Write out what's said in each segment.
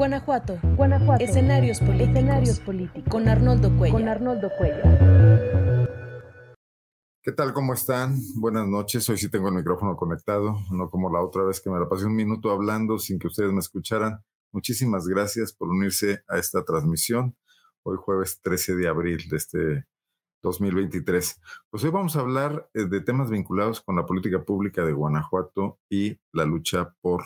Guanajuato. Guanajuato. Escenarios políticos. Escenarios políticos. Con Arnoldo Cuellar. Con Arnoldo Cuellar. ¿Qué tal? ¿Cómo están? Buenas noches. Hoy sí tengo el micrófono conectado, no como la otra vez que me la pasé un minuto hablando sin que ustedes me escucharan. Muchísimas gracias por unirse a esta transmisión. Hoy jueves 13 de abril de este 2023. Pues hoy vamos a hablar eh, de temas vinculados con la política pública de Guanajuato y la lucha por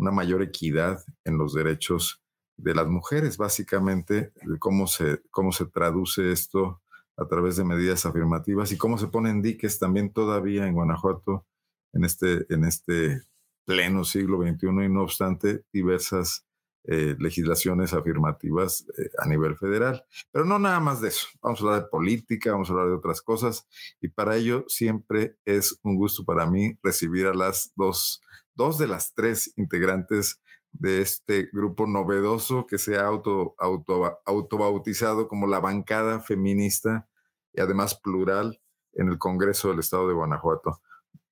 una mayor equidad en los derechos de las mujeres, básicamente, cómo se, cómo se traduce esto a través de medidas afirmativas y cómo se ponen diques también todavía en Guanajuato en este, en este pleno siglo XXI y no obstante diversas eh, legislaciones afirmativas eh, a nivel federal. Pero no nada más de eso. Vamos a hablar de política, vamos a hablar de otras cosas y para ello siempre es un gusto para mí recibir a las dos, dos de las tres integrantes de este grupo novedoso que se ha auto, auto, autobautizado como la bancada feminista y además plural en el Congreso del Estado de Guanajuato.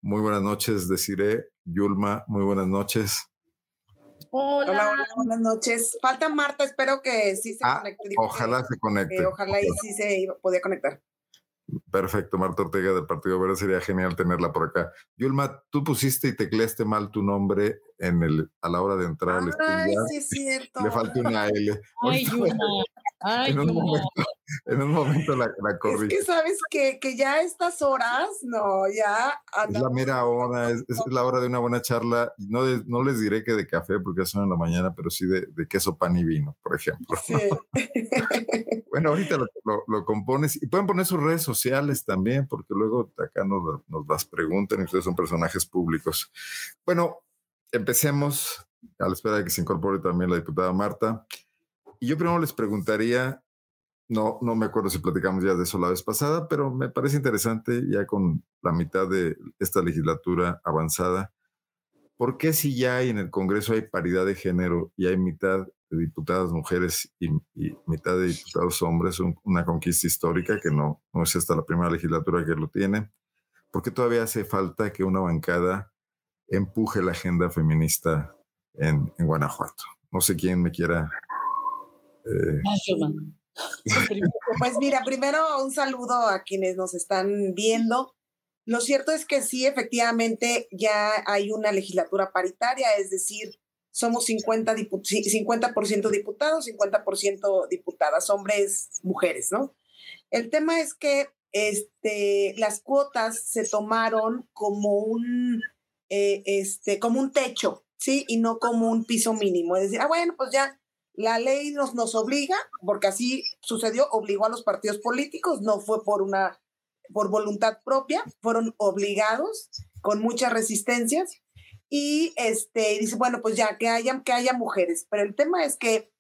Muy buenas noches, deciré. Yulma, muy buenas noches. Hola. hola, buenas noches. Falta Marta, espero que sí se ah, conecte. Ojalá se conecte. ojalá y sí se podía conectar. Perfecto, Marta Ortega del Partido Verde, sería genial tenerla por acá. Yulma, tú pusiste y tecleaste mal tu nombre en el, a la hora de entrar al estudio. Ay, sí es cierto. Le falta una L. Ay, Yulma. Ay, Yulma. En un momento la, la corrí. Es que sabes que, que ya a estas horas, no, ya Es la mera hora, es, es la hora de una buena charla. No, de- no les diré que de café, porque son en la mañana, pero sí de, de queso, pan y vino, por ejemplo. Sí. Bueno, ahorita lo, lo- lo compones y pueden poner sus redes sociales también, porque luego acá nos, nos las preguntan y ustedes son personajes públicos. Bueno, empecemos a la espera de que se incorpore también la diputada Marta. Y yo primero les preguntaría, no, no me acuerdo si platicamos ya de eso la vez pasada, pero me parece interesante ya con la mitad de esta legislatura avanzada. ¿Por qué si ya hay en el Congreso hay paridad de género y hay mitad de diputadas mujeres y, mitad de diputados hombres, un- una conquista histórica que no, no es esta la primera legislatura que lo tiene? ¿Por qué todavía hace falta que una bancada empuje la agenda feminista en, Guanajuato? No sé quién me quiera... eh. Pues mira, primero un saludo a quienes nos están viendo. Lo cierto es que sí, efectivamente, ya hay una legislatura paritaria, es decir, somos 50, dipu- sí, 50% diputados, 50% diputadas, hombres, mujeres, ¿no? El tema es que este, las cuotas se tomaron como un, eh, este, como un techo, ¿sí? Y no como un piso mínimo. Es decir, ah, bueno, pues ya la ley nos, obliga, porque así sucedió, obligó a los partidos políticos, no fue por una por voluntad propia, fueron obligados con muchas resistencias. Y este dice, bueno, pues ya que haya que haya mujeres, pero el tema es que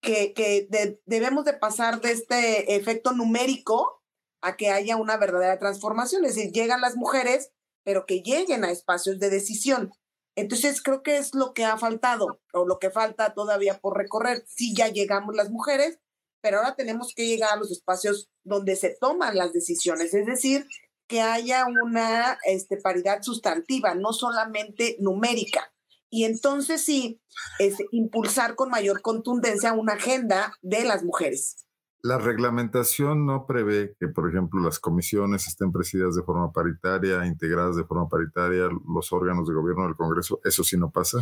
que, que de- debemos de pasar de este efecto numérico a que haya una verdadera transformación, es decir, llegan las mujeres, pero que lleguen a espacios de decisión. Entonces creo que es lo que ha faltado o lo que falta todavía por recorrer. Sí, ya llegamos las mujeres, pero ahora tenemos que llegar a los espacios donde se toman las decisiones, es decir, que haya una este, paridad sustantiva, no solamente numérica. Y entonces sí, este, impulsar con mayor contundencia una agenda de las mujeres. La reglamentación no prevé que, por ejemplo, las comisiones estén presididas de forma paritaria, integradas de forma paritaria, los órganos de gobierno del Congreso. ¿Eso sí no pasa?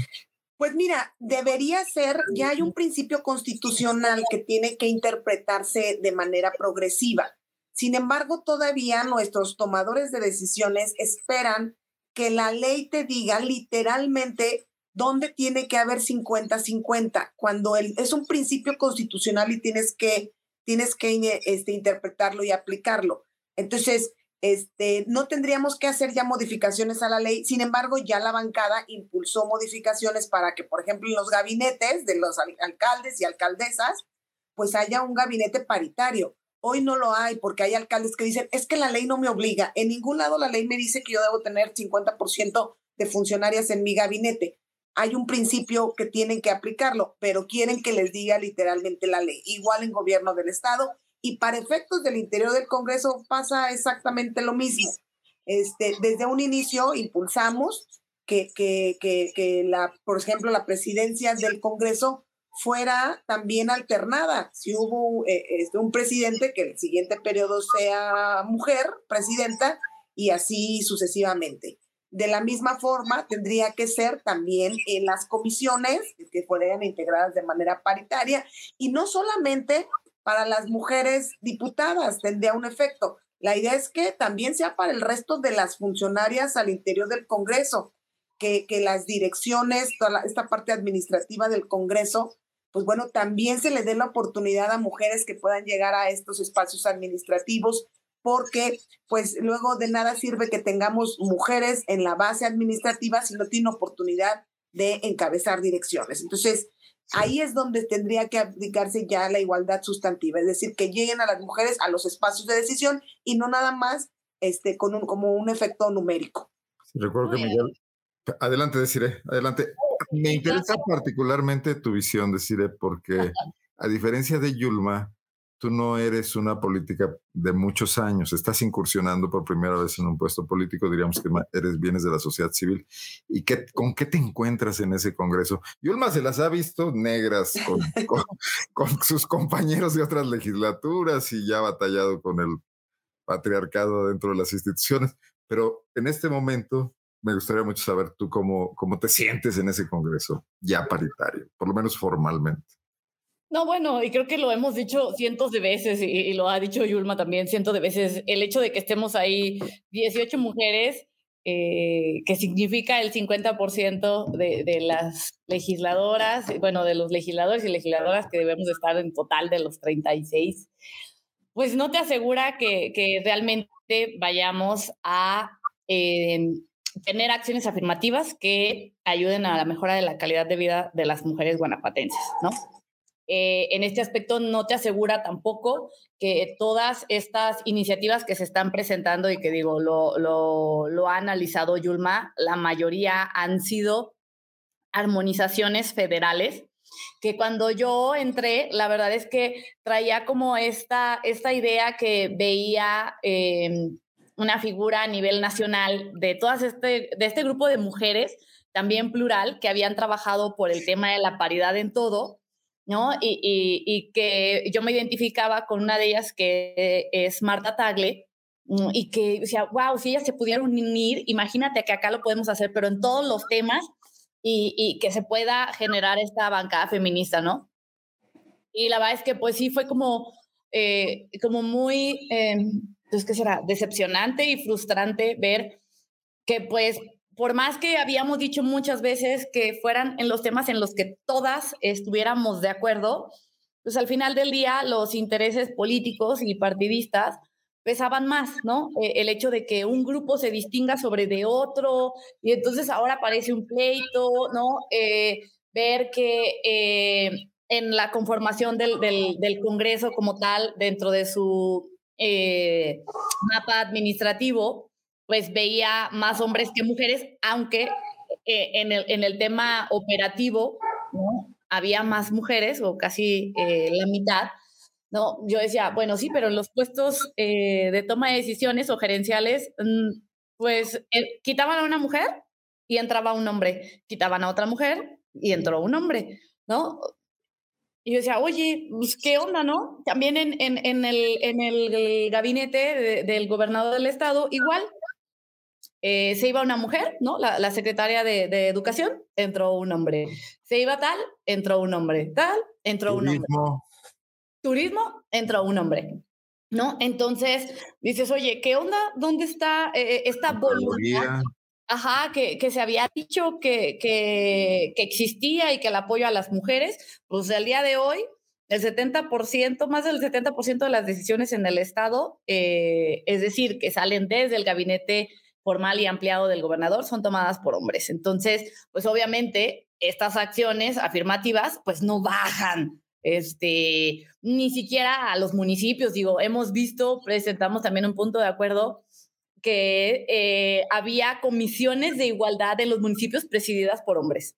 Pues mira, debería ser, ya hay un principio constitucional que tiene que interpretarse de manera progresiva. Sin embargo, todavía nuestros tomadores de decisiones esperan que la ley te diga literalmente dónde tiene que haber 50-50, cuando el, es un principio constitucional y tienes que, tienes que este, interpretarlo y aplicarlo. Entonces, este, no tendríamos que hacer ya modificaciones a la ley, sin embargo, ya la bancada impulsó modificaciones para que, por ejemplo, en los gabinetes de los al- alcaldes y alcaldesas, pues haya un gabinete paritario. Hoy no lo hay porque hay alcaldes que dicen, es que la ley no me obliga. En ningún lado la ley me dice que yo debo tener 50% de funcionarias en mi gabinete. Hay un principio que tienen que aplicarlo, pero quieren que les diga literalmente la ley. Igual en gobierno del Estado y para efectos del interior del Congreso pasa exactamente lo mismo. Este, desde un inicio impulsamos que, que, que, que la, por ejemplo, la presidencia del Congreso fuera también alternada. Si hubo eh, este, un presidente, que el siguiente periodo sea mujer presidenta y así sucesivamente. De la misma forma, tendría que ser también en las comisiones que fueran integradas de manera paritaria y no solamente para las mujeres diputadas, tendría un efecto. La idea es que también sea para el resto de las funcionarias al interior del Congreso, que, que las direcciones, toda esta parte administrativa del Congreso, pues bueno, también se le dé la oportunidad a mujeres que puedan llegar a estos espacios administrativos porque pues luego de nada sirve que tengamos mujeres en la base administrativa si no tienen oportunidad de encabezar direcciones. Entonces, ahí es donde tendría que aplicarse ya la igualdad sustantiva, es decir, que lleguen a las mujeres a los espacios de decisión y no nada más este, con un, como un efecto numérico. recuerdo que Miguel, adelante, deciré, adelante. Me interesa particularmente tu visión, deciré, porque a diferencia de Yulma, tú no eres una política de muchos años, estás incursionando por primera vez en un puesto político, diríamos que eres bienes de la sociedad civil. ¿Y qué, con qué te encuentras en ese Congreso? Yulma se las ha visto negras con, con, sus compañeros de otras legislaturas y ya ha batallado con el patriarcado dentro de las instituciones, pero en este momento me gustaría mucho saber tú cómo, cómo te sientes en ese Congreso ya paritario, por lo menos formalmente. No, bueno, y creo que lo hemos dicho cientos de veces y, lo ha dicho Yulma también cientos de veces, el hecho de que estemos ahí 18 mujeres, eh, que significa el 50% de, de las legisladoras, bueno, de los legisladores y legisladoras que debemos estar en total de los 36, pues no te asegura que, que realmente vayamos a eh, tener acciones afirmativas que ayuden a la mejora de la calidad de vida de las mujeres guanajuatenses, ¿no? Eh, en este aspecto no te asegura tampoco que todas estas iniciativas que se están presentando y que digo, lo, lo, ha analizado Yulma, la mayoría han sido armonizaciones federales que cuando yo entré, la verdad es que traía como esta, esta idea que veía em, una figura a nivel nacional de todas este, de este grupo de mujeres, también plural, que habían trabajado por el tema de la paridad en todo, ¿no? Y, y, que yo me identificaba con una de ellas que es Marta Tagle, y que decía, wow, si ellas se pudieron unir, imagínate que acá lo podemos hacer, pero en todos los temas y, y que se pueda generar esta bancada feminista, ¿no? Y la verdad es que pues sí fue como, eh, como muy, eh, pues, ¿qué será? Decepcionante y frustrante ver que pues por más que habíamos dicho muchas veces que fueran en los temas en los que todas estuviéramos de acuerdo, pues al final del día los intereses políticos y partidistas pesaban más, ¿no? E, el hecho de que un grupo se distinga sobre de otro y entonces ahora parece un pleito, ¿no? Eh, ver que eh, en la conformación del, del, Congreso como tal, dentro de su eh, mapa administrativo, pues veía más hombres que mujeres, aunque eh, en, el, en, el, tema operativo ¿no? había más mujeres o casi eh, la mitad. ¿no? Yo decía, bueno, sí, pero en los puestos eh, de toma de decisiones o gerenciales, mm, pues quitaban a una mujer y entraba un hombre, quitaban a otra mujer y entró un hombre, ¿no? Y yo decía, oye, pues, ¿qué onda, no? También en, en, en, el, en el gabinete del gobernador del estado, igual, eh, se iba una mujer, ¿no? La, secretaria de, Educación, entró un hombre. Se iba tal, entró un hombre. Tal, entró un hombre. Turismo, entró un hombre. ¿No? Entonces dices, oye, ¿qué onda? ¿Dónde está eh, esta voluntad? Ajá, que, que, se había dicho que, que, que, existía y que el apoyo a las mujeres, pues al día de hoy, el 70%, más del 70% de las decisiones en el Estado, eh, es decir, que salen desde el gabinete formal y ampliado del gobernador son tomadas por hombres. Entonces, pues obviamente estas acciones afirmativas pues no bajan este, ni siquiera a los municipios. Digo, hemos visto, presentamos también un punto de acuerdo que eh, había comisiones de igualdad en los municipios presididas por hombres.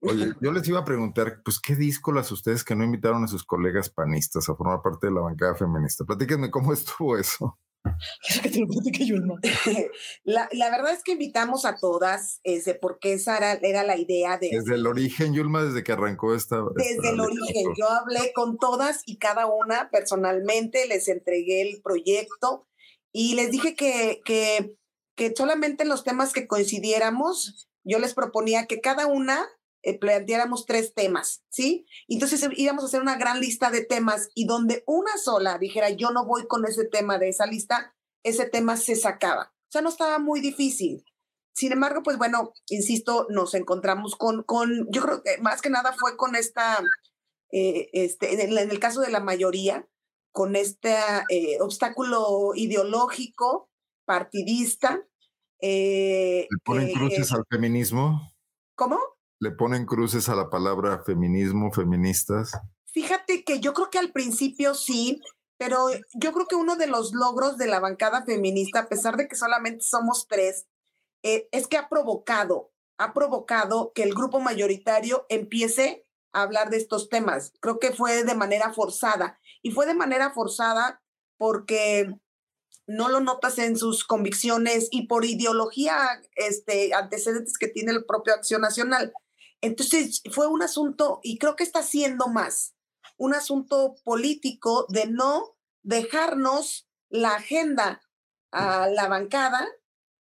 Oye, yo les iba a preguntar, pues, ¿qué díscolas ustedes que no invitaron a sus colegas panistas a formar parte de la bancada feminista? Platíquenme cómo estuvo eso. que te lo Yulma. la, la, verdad es que invitamos a todas, ese, porque esa era, era la idea de... Desde el origen, Yulma, desde que arrancó esta... Desde el origen, yo hablé con todas y cada una personalmente, les entregué el proyecto y les dije que, que, que solamente en los temas que coincidiéramos, yo les proponía que cada una eh, planteáramos tres temas, ¿sí? Entonces eh, íbamos a hacer una gran lista de temas y donde una sola dijera, yo no voy con ese tema de esa lista, ese tema se sacaba. O sea, no estaba muy difícil. Sin embargo, pues bueno, insisto, nos encontramos con, con yo creo que más que nada fue con esta, eh, este, en el, caso de la mayoría, con este obstáculo ideológico, partidista. ¿Le ponen cruces al feminismo? ¿Cómo? Le ponen cruces a la palabra feminismo, feministas? Fíjate que yo creo que al principio sí, pero yo creo que uno de los logros de la bancada feminista, a pesar de que solamente somos tres, eh, es que ha provocado, ha provocado que el grupo mayoritario empiece a hablar de estos temas. Creo que fue de manera forzada y fue de manera forzada porque no lo notas en sus convicciones y por ideología, este, antecedentes que tiene el propio Acción Nacional. Entonces fue un asunto, y creo que está siendo más, un asunto político de no dejarnos la agenda a la bancada,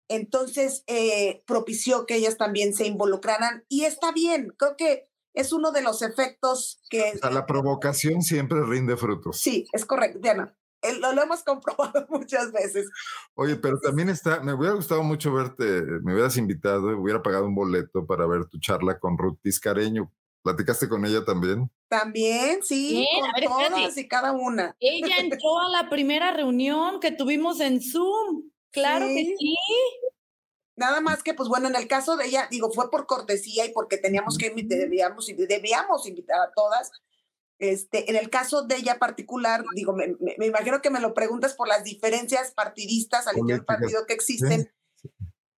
entonces eh, propició que ellas también se involucraran y está bien, creo que es uno de los efectos que... la provocación siempre rinde frutos. Sí, es correcto, Diana lo, hemos comprobado muchas veces. Oye, pero también está, me hubiera gustado mucho verte, me hubieras invitado, hubiera pagado un boleto para ver tu charla con Ruth Tiscareño. ¿Platicaste con ella también? También, sí, con todas y cada una. Ella entró a la primera reunión que tuvimos en Zoom. Claro que sí. Nada más que, pues bueno, en el caso de ella, digo, fue por cortesía y porque teníamos que debíamos, debíamos invitar a todas, este, en el caso de ella particular, digo, me, imagino que me lo preguntas por las diferencias partidistas al interior del partido que existen.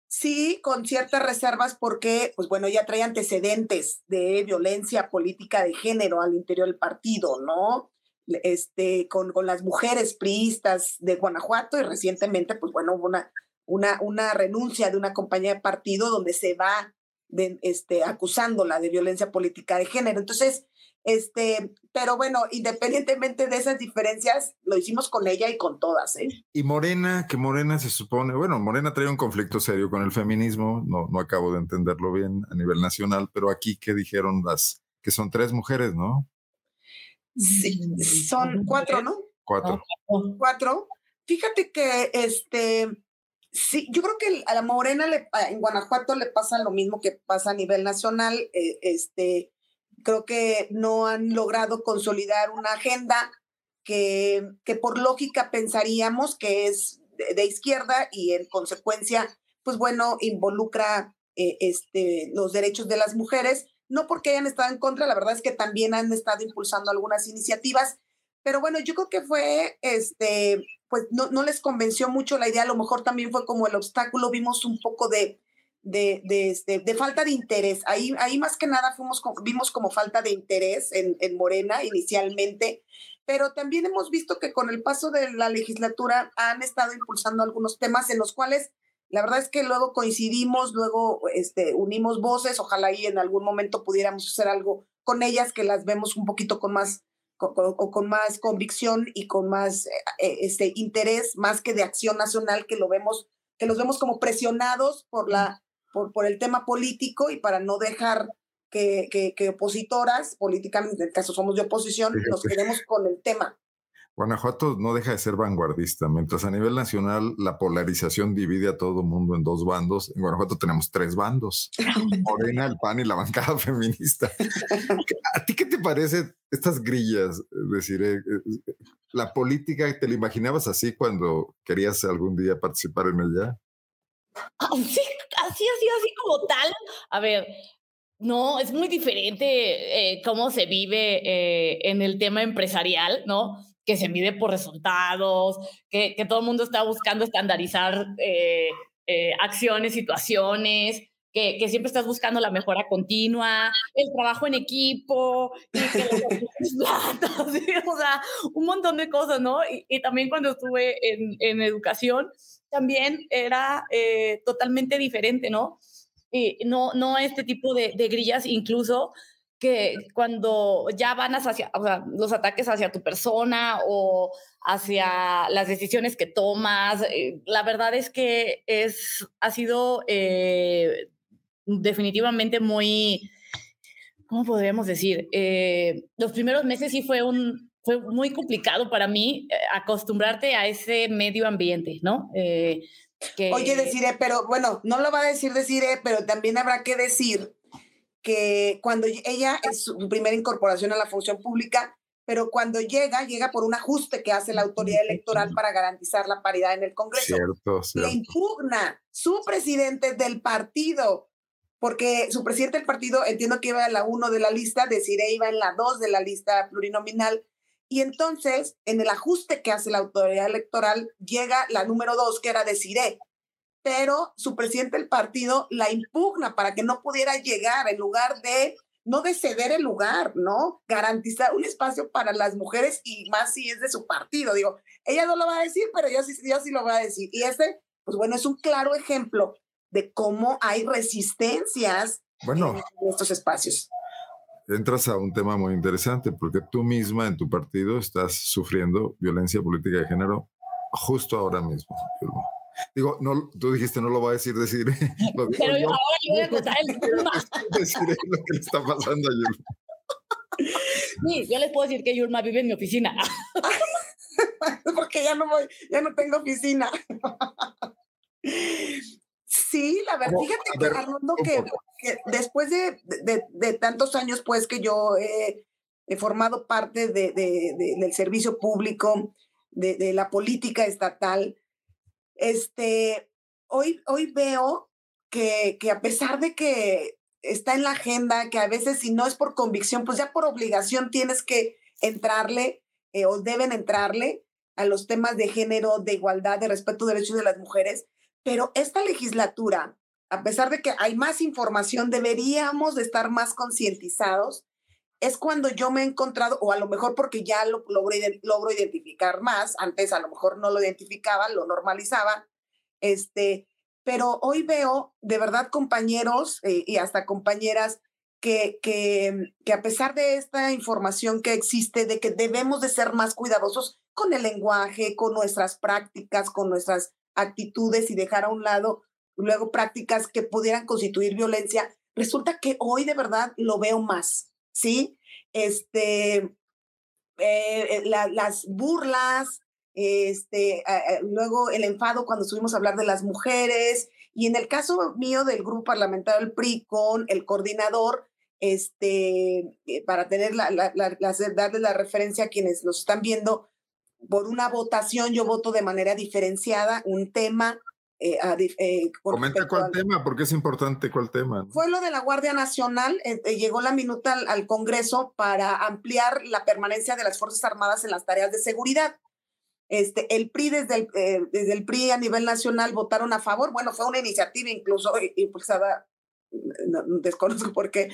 Sí. con ciertas reservas porque, pues bueno, ella trae antecedentes de violencia política de género al interior del partido, ¿no? Este, con, con las mujeres priistas de Guanajuato y recientemente, pues bueno, hubo una, una, una renuncia de una compañía de partido donde se va de, este, acusándola de violencia política de género. Entonces, este, pero bueno, independientemente de esas diferencias, lo hicimos con ella y con todas. ¿eh? Y Morena, que Morena se supone, bueno, Morena trae un conflicto serio con el feminismo, no, no acabo de entenderlo bien a nivel nacional, pero aquí, ¿qué dijeron las, que son tres mujeres, no? Sí, son cuatro, ¿no? Cuatro. Cuatro. Fíjate que este, sí, yo creo que a la Morena le, en Guanajuato le pasa lo mismo que pasa a nivel nacional. Eh, este, creo que no han logrado consolidar una agenda que, que por lógica pensaríamos que es de, izquierda y en consecuencia, pues bueno, involucra eh, este, los derechos de las mujeres, no porque hayan estado en contra, la verdad es que también han estado impulsando algunas iniciativas, pero bueno, yo creo que fue, este, pues no, no les convenció mucho la idea, a lo mejor también fue como el obstáculo, vimos un poco de, de, de, este, de, falta de interés. Ahí, ahí más que nada fuimos, vimos como falta de interés en, en Morena inicialmente, pero también hemos visto que con el paso de la legislatura han estado impulsando algunos temas en los cuales la verdad es que luego coincidimos, luego este, unimos voces, ojalá y en algún momento pudiéramos hacer algo con ellas que las vemos un poquito con más con, con, más convicción y con más eh, este interés más que de acción nacional que lo vemos que los vemos como presionados por la por, el tema político y para no dejar que, que, opositoras, políticamente, en el caso somos de oposición, nos quedemos con el tema. Guanajuato no deja de ser vanguardista. Mientras a nivel nacional la polarización divide a todo el mundo en dos bandos, en Guanajuato tenemos tres bandos: Morena, el PAN y la bancada feminista. ¿A ti qué te parece estas grillas? Es decir, eh, eh, la política, ¿te la imaginabas así cuando querías algún día participar en ella? Sí, así, así, así como tal. A ver, no, es muy diferente eh, cómo se vive eh, en el tema empresarial, ¿no? Que se mide por resultados, que, que todo el mundo está buscando estandarizar eh, acciones, situaciones, que, que, siempre estás buscando la mejora continua, el trabajo en equipo, y que o sea, un montón de cosas, ¿no? Y, también cuando estuve en, en educación, también era eh, totalmente diferente, ¿no? Y no, no este tipo de, grillas, incluso que cuando ya van hacia o sea, los ataques hacia tu persona o hacia las decisiones que tomas, eh, la verdad es que es, ha sido eh, definitivamente muy, ¿cómo podríamos decir? Los primeros meses sí fue un, fue muy complicado para mí acostumbrarte a ese medio ambiente, ¿no? que... Oye, deciré, pero bueno, no lo va a decir deciré, pero también habrá que decir que cuando ella es su primera incorporación a la función pública, pero cuando llega, llega por un ajuste que hace la autoridad electoral para garantizar la paridad en el Congreso. Cierto, Le impugna su presidente del partido, porque su presidente del partido, entiendo que iba en la 1 de la lista, deciré iba en la 2 de la lista plurinominal, y entonces, en el ajuste que hace la autoridad electoral, llega la número 2, que era Desiree pero su presidente del partido la impugna para que no pudiera llegar en lugar de no de ceder el lugar, ¿no? Garantizar un espacio para las mujeres y más si es de su partido. Digo, ella no lo va a decir, pero yo sí, yo sí lo voy a decir. Y ese, pues bueno, es un claro ejemplo de cómo hay resistencias bueno, en estos espacios. Entras a un tema muy interesante porque tú misma en tu partido estás sufriendo violencia política de género justo ahora mismo. Digo, no, tú dijiste no lo va a decir, decir. Lo Pero yo, ahora yo voy a contar el tema. Decir lo que le está pasando a Yulma. Sí, yo les puedo decir que Yulma vive en mi oficina. Porque ya no voy, ya no tengo oficina. Sí, la verdad, fíjate que, Armando, que, que, después de, de, de, tantos años, pues, que yo he, he formado parte de, del servicio público, de, la política estatal, este, hoy, hoy veo que, que a pesar de que está en la agenda, que a veces si no es por convicción, pues ya por obligación tienes que entrarle eh, o deben entrarle a los temas de género, de igualdad, de respeto de derechos de las mujeres. Pero esta legislatura, a pesar de que hay más información, deberíamos de estar más concientizados. Es cuando yo me he encontrado, o a lo mejor porque ya lo logro, identificar más, antes a lo mejor no lo identificaba, lo normalizaba, este, pero hoy veo de verdad compañeros eh, y hasta compañeras que, que, que, a pesar de esta información que existe, de que debemos de ser más cuidadosos con el lenguaje, con nuestras prácticas, con nuestras actitudes y dejar a un lado luego prácticas que pudieran constituir violencia, resulta que hoy de verdad lo veo más, ¿sí? Este, eh, eh las burlas, este, luego el enfado cuando subimos a hablar de las mujeres, y en el caso mío del grupo parlamentario del PRI con el coordinador, este, eh, para tener la, la, la, la referencia a quienes nos están viendo, por una votación yo voto de manera diferenciada un tema. Eh, eh, Comenta cuál tema, porque es importante cuál tema. Fue lo de la Guardia Nacional, llegó la minuta al, al Congreso para ampliar la permanencia de las Fuerzas Armadas en las tareas de seguridad. Este, el PRI desde el, eh, desde el PRI a nivel nacional votaron a favor. Bueno, fue una iniciativa incluso impulsada, desconozco por qué,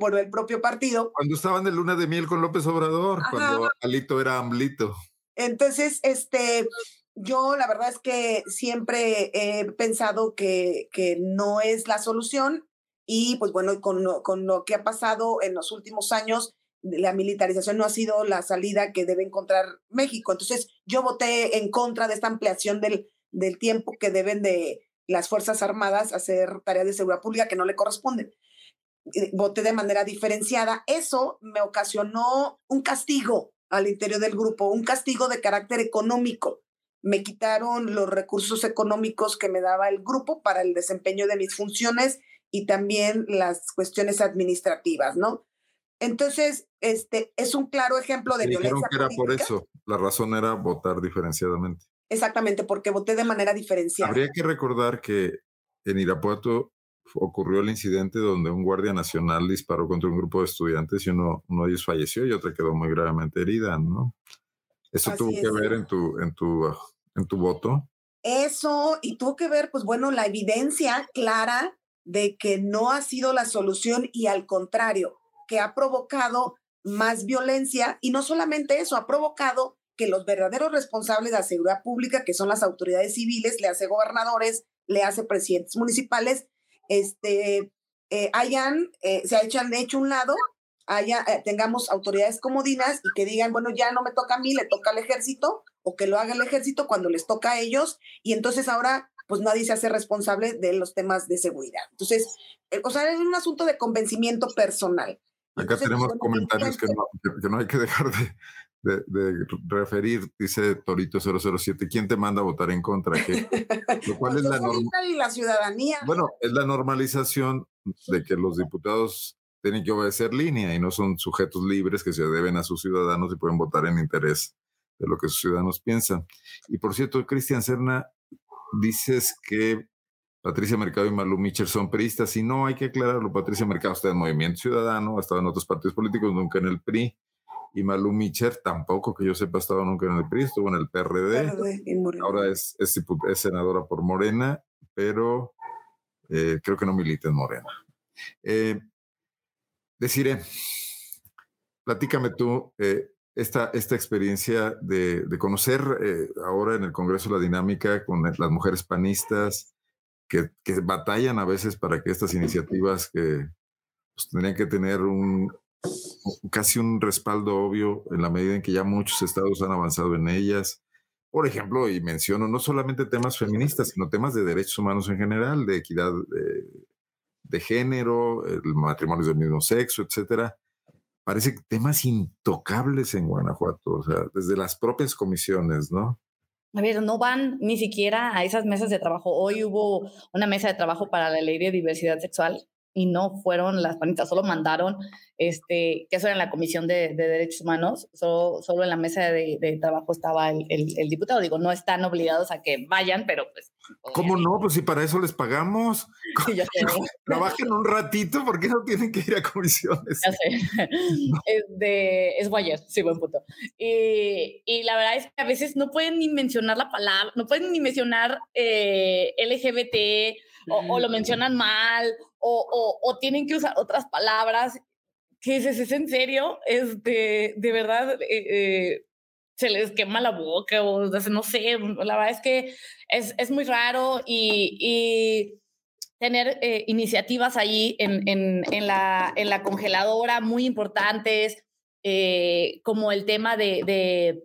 por el propio partido. Cuando estaban de luna de miel con López Obrador, cuando Alito era Amlito. Entonces, este, yo la verdad es que siempre he pensado que, que no es la solución y pues bueno, con, con lo que ha pasado en los últimos años, la militarización no ha sido la salida que debe encontrar México. Entonces, yo voté en contra de esta ampliación del, del tiempo que deben de las Fuerzas Armadas hacer tareas de seguridad pública que no le corresponden. Voté de manera diferenciada. Eso me ocasionó un castigo al interior del grupo, un castigo de carácter económico. Me quitaron los recursos económicos que me daba el grupo para el desempeño de mis funciones y también las cuestiones administrativas, ¿no? Entonces, este es un claro ejemplo de violencia. Dijeron que era por eso. La razón era votar diferenciadamente. Exactamente, porque voté de manera diferenciada. Habría que recordar que en Irapuato ocurrió el incidente donde un guardia nacional disparó contra un grupo de estudiantes y uno, uno de ellos falleció y otra quedó muy gravemente herida, ¿no? ¿Eso tuvo que ver en tu, en, tu, en tu voto? Eso, y tuvo que ver, pues bueno, la evidencia clara de que no ha sido la solución y al contrario, que ha provocado más violencia y no solamente eso, ha provocado que los verdaderos responsables de la seguridad pública, que son las autoridades civiles, le hace gobernadores, le hace presidentes municipales, este, eh, hayan, eh, se hayan hecho un lado, haya, eh, tengamos autoridades comodinas y que digan, bueno, ya no me toca a mí, le toca al ejército, o que lo haga el ejército cuando les toca a ellos, y entonces ahora pues nadie se hace responsable de los temas de seguridad. Entonces, o sea, es un asunto de convencimiento personal. Acá tenemos comentarios que no, que no, hay que dejar de, de, referir, dice Torito 007, ¿quién te manda a votar en contra? ¿Qué? Lo cual pues es la, la ciudadanía. Bueno, es la normalización de que los diputados tienen que obedecer línea y no son sujetos libres que se deben a sus ciudadanos y pueden votar en interés de lo que sus ciudadanos piensan. Y por cierto, Cristian Serna, dices que Patricia Mercado y Malu Mitchell son peristas y no, hay que aclararlo. Patricia Mercado está en Movimiento Ciudadano, ha estado en otros partidos políticos, nunca en el PRI y Malú Micher tampoco, que yo sepa, ha estado nunca en el PRI, estuvo en el PRD. Ahora es, es, senadora por Morena, pero eh, creo que no milita en Morena. Eh, deciré, platícame tú eh, esta, esta experiencia de, conocer ahora en el Congreso la dinámica con las mujeres panistas que, que batallan a veces para que estas iniciativas que pues, tendrían que tener un, casi un respaldo obvio en la medida en que ya muchos estados han avanzado en ellas. Por ejemplo, y menciono no solamente temas feministas, sino temas de derechos humanos en general, de equidad de, género, el matrimonio del mismo sexo, etcétera. Parece temas intocables en Guanajuato, o sea, desde las propias comisiones, ¿no? A ver, no van ni siquiera a esas mesas de trabajo. Hoy hubo una mesa de trabajo para la ley de diversidad sexual y no fueron las panitas, solo mandaron, este, que eso era en la Comisión de, Derechos Humanos, solo, solo, en la mesa de, trabajo estaba el, el, diputado. Digo, no están obligados a que vayan, pero pues... ¿Cómo no? Pues si para eso les pagamos. Sí, ya sé. Trabajen un ratito, ¿por qué no tienen que ir a comisiones? Ya sé. Es, de, es Guayer, sí, buen punto. Y, y, la verdad es que a veces no pueden ni mencionar la palabra, no pueden ni mencionar eh, LGBT, o, lo mencionan mal, o, o, tienen que usar otras palabras. ¿Qué es, es en serio? Este, de verdad, eh, eh, se les quema la boca o no sé, la verdad es que es, es muy raro y, y tener eh, iniciativas ahí en, en, en, la, en la congeladora muy importantes, como el tema de, de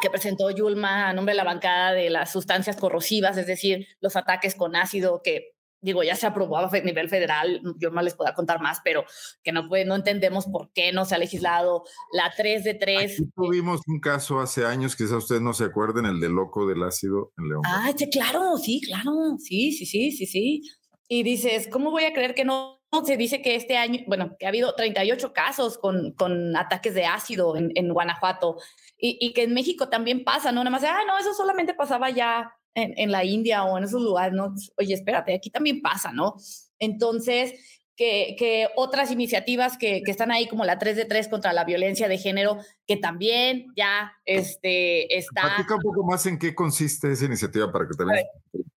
que presentó Yulma a nombre de la bancada de las sustancias corrosivas, es decir, los ataques con ácido que digo, ya se aprobó a nivel federal, yo no les puedo contar más, pero que no, puede, no entendemos por qué no se ha legislado la 3 de 3. tuvimos un caso hace años, quizás ustedes no se acuerden, el de loco del ácido en León. Ah, sí, claro, sí, claro, sí, sí, sí, sí, sí. Y dices, ¿cómo voy a creer que no? Se dice que este año, bueno, que ha habido 38 casos con, con ataques de ácido en, en Guanajuato y, y, que en México también pasa, ¿no? Nada más, ah, no, eso solamente pasaba ya en, la India o en esos lugares, ¿no? Oye, espérate, aquí también pasa, ¿no? Entonces, que, que, otras iniciativas que, que, están ahí, como la 3 de 3 contra la violencia de género, que también ya este, está... Platica un poco más en qué consiste esa iniciativa para que también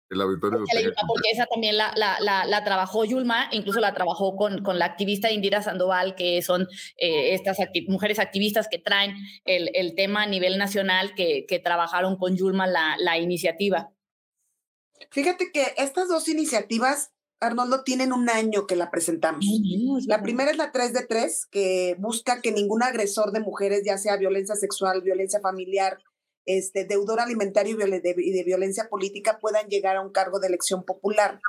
el auditorio... Porque, porque esa también la, la, la, trabajó Yulma, incluso la trabajó con, con la activista Indira Sandoval, que son eh, estas mujeres activistas que traen el, el, tema a nivel nacional, que, que trabajaron con Yulma la, la iniciativa. Fíjate que estas dos iniciativas Arnoldo, tienen un año que la presentamos. La primera es la 3 de 3, que busca que ningún agresor de mujeres, ya sea violencia sexual, violencia familiar, este, deudor alimentario y de, violencia política, puedan llegar a un cargo de elección popular.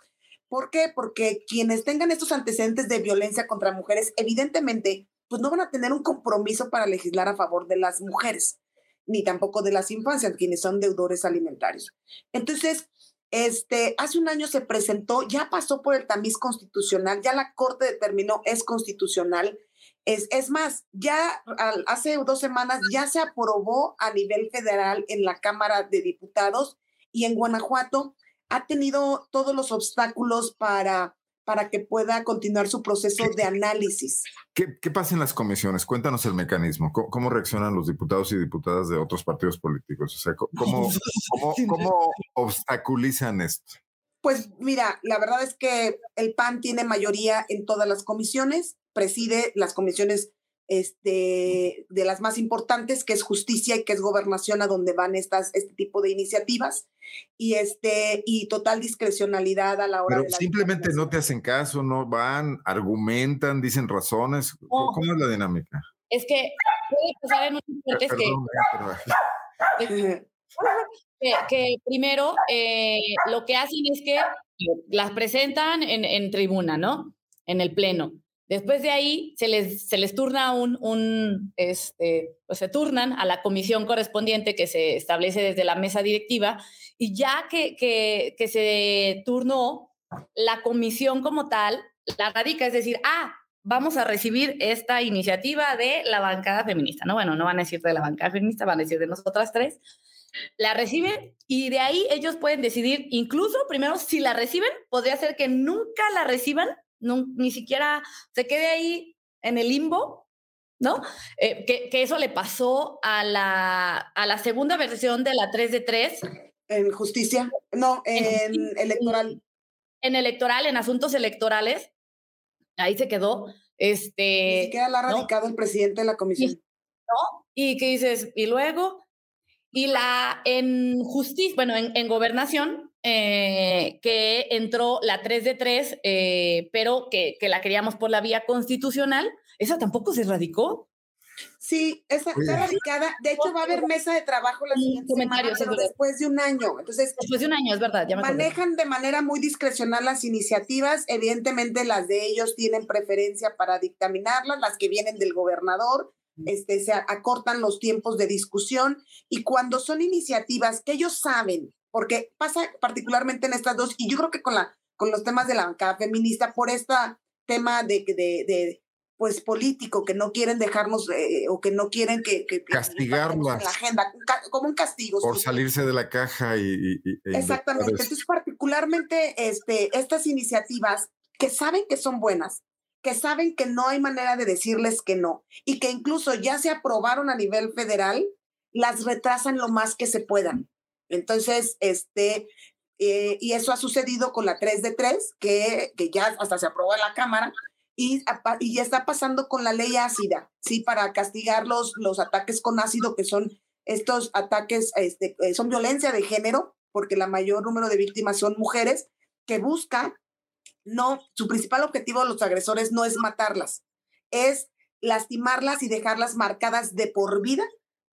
¿Por qué? Porque quienes tengan estos antecedentes de violencia contra mujeres, evidentemente, pues no van a tener un compromiso para legislar a favor de las mujeres, ni tampoco de las infancias, quienes son deudores alimentarios. Entonces, este, hace un año se presentó, ya pasó por el tamiz constitucional, ya la Corte determinó es constitucional. Es, es más, ya hace dos semanas ya se aprobó a nivel federal en la Cámara de Diputados y en Guanajuato ha tenido todos los obstáculos para para que pueda continuar su proceso de análisis. ¿Qué, ¿Qué, pasa en las comisiones? Cuéntanos el mecanismo. ¿Cómo, reaccionan los diputados y diputadas de otros partidos políticos? O sea, ¿cómo, cómo, cómo obstaculizan esto? Pues mira, la verdad es que el PAN tiene mayoría en todas las comisiones, preside las comisiones este, de las más importantes, que es justicia y que es gobernación, a donde van estas, este tipo de iniciativas, y, este, y total discrecionalidad a la hora Pero de simplemente no te hacen caso, no van, argumentan, dicen razones. ¿Cómo, es la dinámica? Es que puede pasar en que, que, primero eh, lo que hacen es que las presentan en, en tribuna, ¿no? En el pleno Después de ahí se les, se les turna un, un este, pues se turnan a la comisión correspondiente que se establece desde la mesa directiva y ya que, que, que se turnó, la comisión como tal la radica, es decir, ah, vamos a recibir esta iniciativa de la bancada feminista, ¿no? Bueno, no van a decir de la bancada feminista, van a decir de nosotras tres. La reciben y de ahí ellos pueden decidir, incluso primero, si la reciben, podría ser que nunca la reciban ni siquiera se quede ahí en el limbo, ¿no? Eh, que, que, eso le pasó a la, a la segunda versión de la 3 de 3. En justicia, no, en, electoral. En electoral, en asuntos electorales, ahí se quedó. Este, Ni siquiera la ha radicado el presidente de la comisión. ¿No? Y qué dices, y luego, y la en justicia, bueno, en, en gobernación, eh, que entró la 3 de 3, eh, pero que, que, la queríamos por la vía constitucional. ¿Esa tampoco se radicó? Sí, esa está radicada. De hecho, va a haber mesa de trabajo la siguiente semana, pero después de un año. Entonces, después de un año, es verdad. manejan de manera muy discrecional las iniciativas. Evidentemente, las de ellos tienen preferencia para dictaminarlas, las que vienen del gobernador. Este, se acortan los tiempos de discusión y cuando son iniciativas que ellos saben porque pasa particularmente en estas dos, y yo creo que con, la, con los temas de la bancada feminista, por este tema de, de, de pues político, que no quieren dejarnos eh, o que no quieren que, que, castigarlas. la agenda, como un castigo. Por salirse de la caja y... e Exactamente. Entonces, particularmente este, estas iniciativas que saben que son buenas, que saben que no hay manera de decirles que no y que incluso ya se aprobaron a nivel federal, las retrasan lo más que se puedan. Entonces, este, eh, y eso ha sucedido con la 3 de 3, que, que ya hasta se aprobó en la Cámara, y, y ya está pasando con la ley ácida, ¿sí? Para castigar los, los ataques con ácido, que son estos ataques, este, eh, son violencia de género, porque la mayor número de víctimas son mujeres, que busca, no, su principal objetivo de los agresores no es matarlas, es lastimarlas y dejarlas marcadas de por vida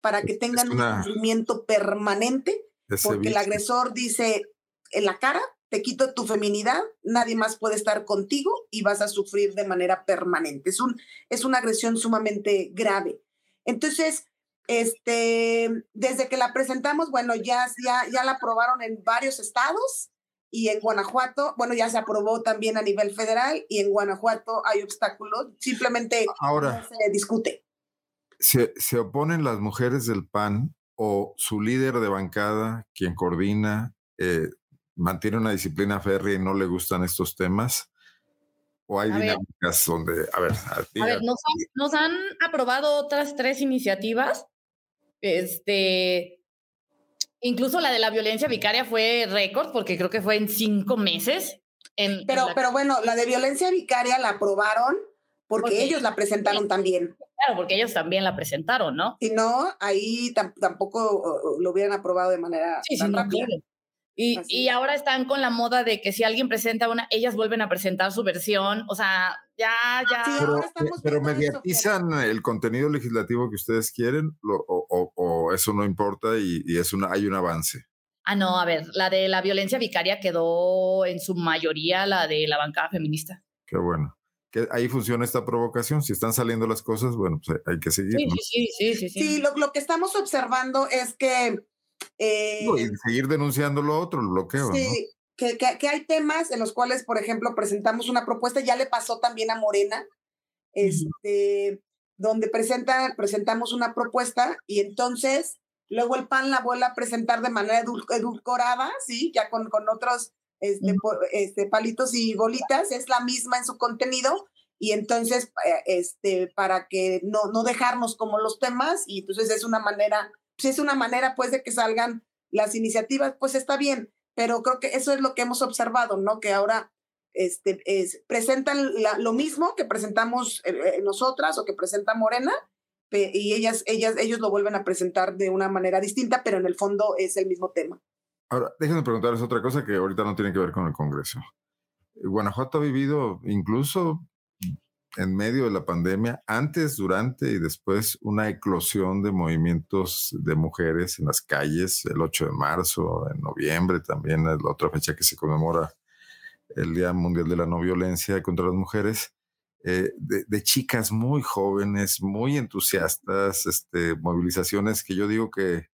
para que tengan un sufrimiento permanente porque el agresor dice en la cara, te quito tu feminidad, nadie más puede estar contigo y vas a sufrir de manera permanente. Es, un, es una agresión sumamente grave. Entonces, este, desde que la presentamos, bueno, ya, ya, ya la aprobaron en varios estados y en Guanajuato, bueno, ya se aprobó también a nivel federal y en Guanajuato hay obstáculos, simplemente Ahora, no se discute. Se, se oponen las mujeres del PAN o su líder de bancada, quien coordina, eh, mantiene una disciplina férrea y no le gustan estos temas? ¿O hay dinámicas donde, a ver, a ver nos, han, nos, han, aprobado otras tres iniciativas. Este, incluso la de la violencia vicaria fue récord, porque creo que fue en cinco meses. En, pero, pero bueno, la de violencia vicaria la aprobaron porque, ellos la presentaron también. Claro, porque ellos también la presentaron, ¿no? Si no, ahí tampoco lo hubieran aprobado de manera sí, tan rápida. Y, y, ahora están con la moda de que si alguien presenta una, ellas vuelven a presentar su versión. O sea, ya, ya. pero, pero mediatizan el contenido legislativo que ustedes quieren o, o, eso no importa y, y, es una, hay un avance. Ah, no, a ver, la de la violencia vicaria quedó en su mayoría la de la bancada feminista. Qué bueno que ahí funciona esta provocación. Si están saliendo las cosas, bueno, pues hay que seguir. Sí, sí, sí, sí, sí, lo, lo, que estamos observando es que... Eh, y seguir denunciando lo otro, el bloqueo. Sí, que, que, que, hay temas en los cuales, por ejemplo, presentamos una propuesta, ya le pasó también a Morena, este, donde presenta, presentamos una propuesta y entonces luego el PAN la vuelve a presentar de manera edulcorada, ¿sí? Ya con, con otros este, este, palitos y bolitas, es la misma en su contenido y entonces, eh, este, para que no, no dejarnos como los temas y entonces es una manera, si es una manera pues de que salgan las iniciativas, pues está bien, pero creo que eso es lo que hemos observado, ¿no? Que ahora este, es, presentan lo mismo que presentamos eh, eh, nosotras o que presenta Morena, y ellas, ellas, ellos lo vuelven a presentar de una manera distinta, pero en el fondo es el mismo tema. Ahora, déjenme preguntarles otra cosa que ahorita no tiene que ver con el Congreso. Guanajuato ha vivido incluso en medio de la pandemia, antes, durante y después, una eclosión de movimientos de mujeres en las calles, el 8 de marzo, en noviembre también es la otra fecha que se conmemora el Día Mundial de la No Violencia contra las Mujeres, eh, de, chicas muy jóvenes, muy entusiastas, este, movilizaciones que yo digo que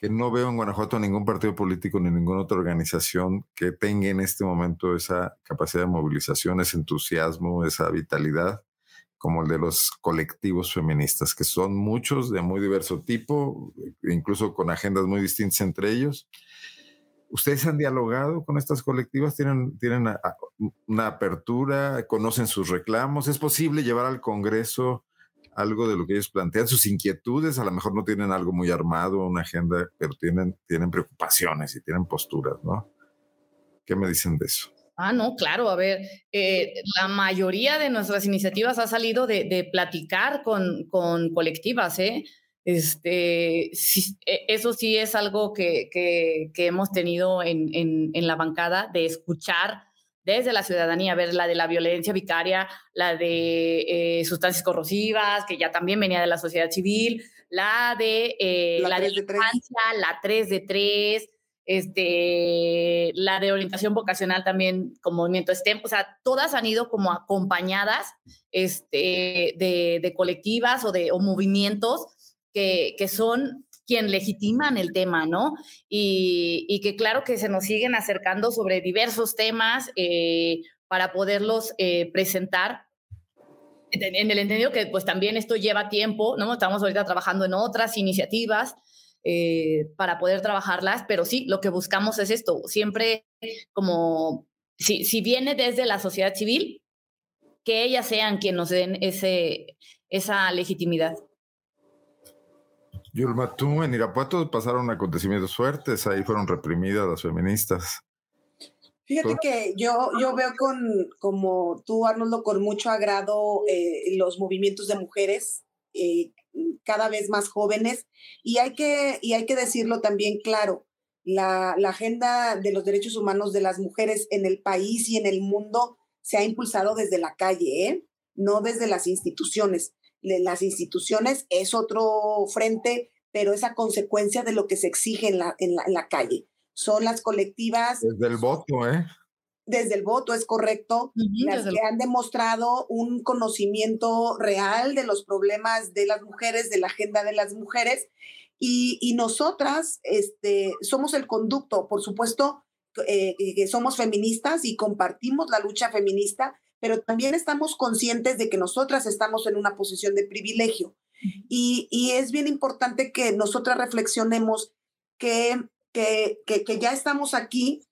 que no veo en Guanajuato ningún partido político ni ninguna otra organización que tenga en este momento esa capacidad de movilización, ese entusiasmo, esa vitalidad, como el de los colectivos feministas, que son muchos de muy diverso tipo, incluso con agendas muy distintas entre ellos. ¿Ustedes han dialogado con estas colectivas? ¿Tienen, tienen una apertura? ¿Conocen sus reclamos? ¿Es posible llevar al Congreso algo de lo que ellos plantean, sus inquietudes, a lo mejor no tienen algo muy armado, una agenda, pero tienen, tienen preocupaciones y tienen posturas, ¿no? ¿Qué me dicen de eso? Ah, no, claro, a ver, eh, la mayoría de nuestras iniciativas ha salido de, platicar con, con, colectivas, ¿eh? Este, e, eso sí es algo que, que, hemos tenido en, en, en, la bancada, de escuchar desde la ciudadanía, ver la de la violencia vicaria, la de eh, sustancias corrosivas, que ya también venía de la sociedad civil, la de eh, la, la de infancia, la 3 de 3, este, la de orientación vocacional también con movimiento STEM, o sea, todas han ido como acompañadas este, de, de colectivas o de o movimientos que, que son quien legitiman el tema, ¿no? Y, que claro que se nos siguen acercando sobre diversos temas eh, para poderlos eh, presentar en el entendido que pues también esto lleva tiempo, ¿no? Estamos ahorita trabajando en otras iniciativas eh, para poder trabajarlas, pero sí, lo que buscamos es esto, siempre como, si, si viene desde la sociedad civil, que ellas sean quienes nos den ese, esa legitimidad. Yulma, tú en Irapuato pasaron acontecimientos fuertes, ahí fueron reprimidas las feministas. Fíjate que yo, yo veo con, como tú, Arnoldo, con mucho agrado eh, los movimientos de mujeres eh, cada vez más jóvenes y hay que, y hay que decirlo también claro, la, la agenda de los derechos humanos de las mujeres en el país y en el mundo se ha impulsado desde la calle, ¿eh? no desde las instituciones las instituciones es otro frente, pero es a consecuencia de lo que se exige en la, en la, calle. Son las colectivas. Desde el voto, ¿eh? Desde el voto, es correcto. las que han demostrado un conocimiento real de los problemas de las mujeres, de la agenda de las mujeres. Y, y nosotras este, somos el conducto, por supuesto, eh, que somos feministas y compartimos la lucha feminista, pero también estamos conscientes de que nosotras estamos en una posición de privilegio. Y, y es bien importante que nosotras reflexionemos que, que, que, ya estamos aquí,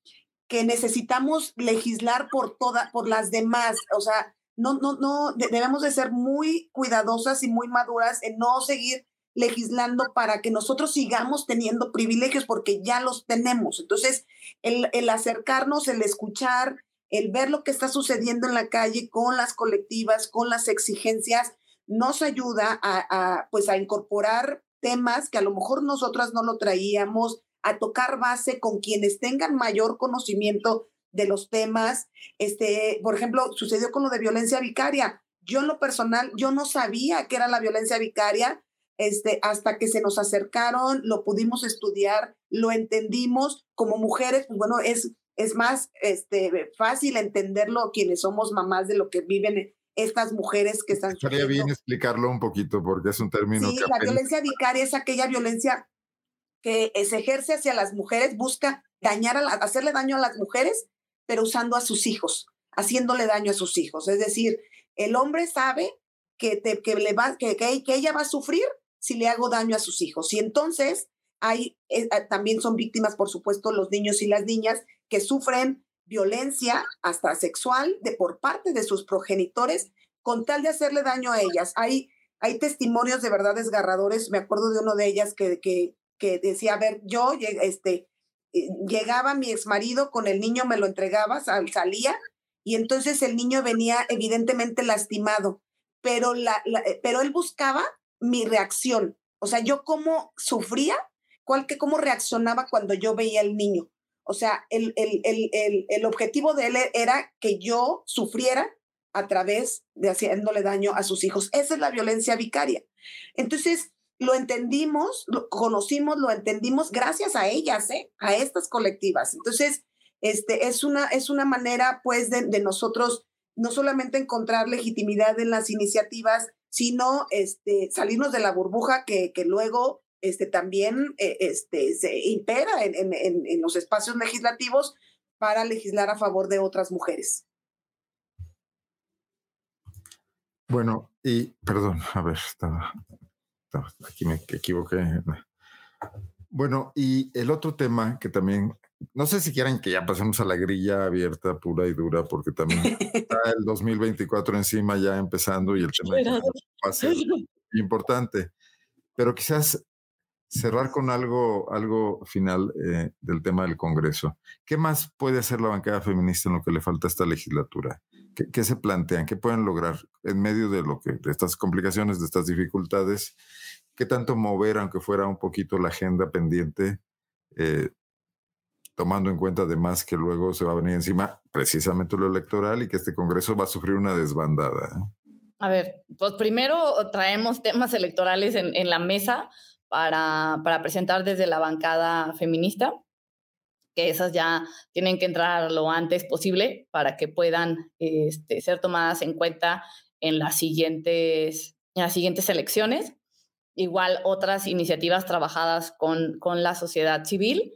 que necesitamos legislar por, toda, por las demás. O sea, no, no, no, debemos de ser muy cuidadosas y muy maduras en no seguir legislando para que nosotros sigamos teniendo privilegios porque ya los tenemos. Entonces, el, el acercarnos, el escuchar, el ver lo que está sucediendo en la calle con las colectivas, con las exigencias, nos ayuda a, pues a incorporar temas que a lo mejor nosotras no lo traíamos, a tocar base con quienes tengan mayor conocimiento de los temas. Este, por ejemplo, sucedió con lo de violencia vicaria. Yo en lo personal, yo no sabía qué era la violencia vicaria, este, hasta que se nos acercaron, lo pudimos estudiar, lo entendimos como mujeres, pues bueno, es es más este, fácil entenderlo quienes somos mamás de lo que viven estas mujeres que están Estaría bien explicarlo un poquito porque es un término. Sí, la violencia vicaria es aquella violencia que se ejerce hacia las mujeres, busca dañar a hacerle daño a las mujeres, pero usando a sus hijos, haciéndole daño a sus hijos. Es decir, el hombre sabe que, te, que, le va, que, que, ella va a sufrir si le hago daño a sus hijos. Y entonces hay, eh, también son víctimas, por supuesto, los niños y las niñas que sufren violencia hasta sexual de por parte de sus progenitores con tal de hacerle daño a ellas. Hay, hay testimonios de verdad desgarradores. Me acuerdo de uno de ellas que, que, que decía, a ver, yo este, eh, llegaba mi exmarido con el niño, me lo entregaba, salía, y entonces el niño venía evidentemente lastimado, pero, la, eh, pero él buscaba mi reacción, o sea, yo cómo sufría, cuál, que, cómo reaccionaba cuando yo veía al niño. O sea, el, el, el, el, objetivo de él era que yo sufriera a través de haciéndole daño a sus hijos. Esa es la violencia vicaria. Entonces, lo entendimos, lo conocimos, lo entendimos gracias a ellas, ¿eh? a estas colectivas. Entonces, este, es, una, es una manera, pues, de, de nosotros no solamente encontrar legitimidad en las iniciativas, sino este, salirnos de la burbuja que, que luego este, también eh, este, se impera en, en, en, los espacios legislativos para legislar a favor de otras mujeres. Bueno, y perdón, a ver, estaba, aquí me equivoqué. Bueno, y el otro tema que también, no sé si quieren que ya pasemos a la grilla abierta, pura y dura, porque también está el 2024 encima ya empezando y el tema va a ser importante. Pero quizás cerrar con algo, algo final eh, del tema del Congreso. ¿Qué más puede hacer la bancada feminista en lo que le falta a esta legislatura? ¿Qué, se plantean? ¿Qué pueden lograr en medio de lo que de estas complicaciones, de estas dificultades? ¿Qué tanto mover, aunque fuera un poquito la agenda pendiente, eh, tomando en cuenta además que luego se va a venir encima precisamente lo electoral y que este Congreso va a sufrir una desbandada? A ver, pues primero traemos temas electorales en la mesa para, para presentar desde la bancada feminista, que esas ya tienen que entrar lo antes posible para que puedan este, ser tomadas en cuenta en las siguientes, en las siguientes elecciones. Igual otras iniciativas trabajadas con, con la sociedad civil.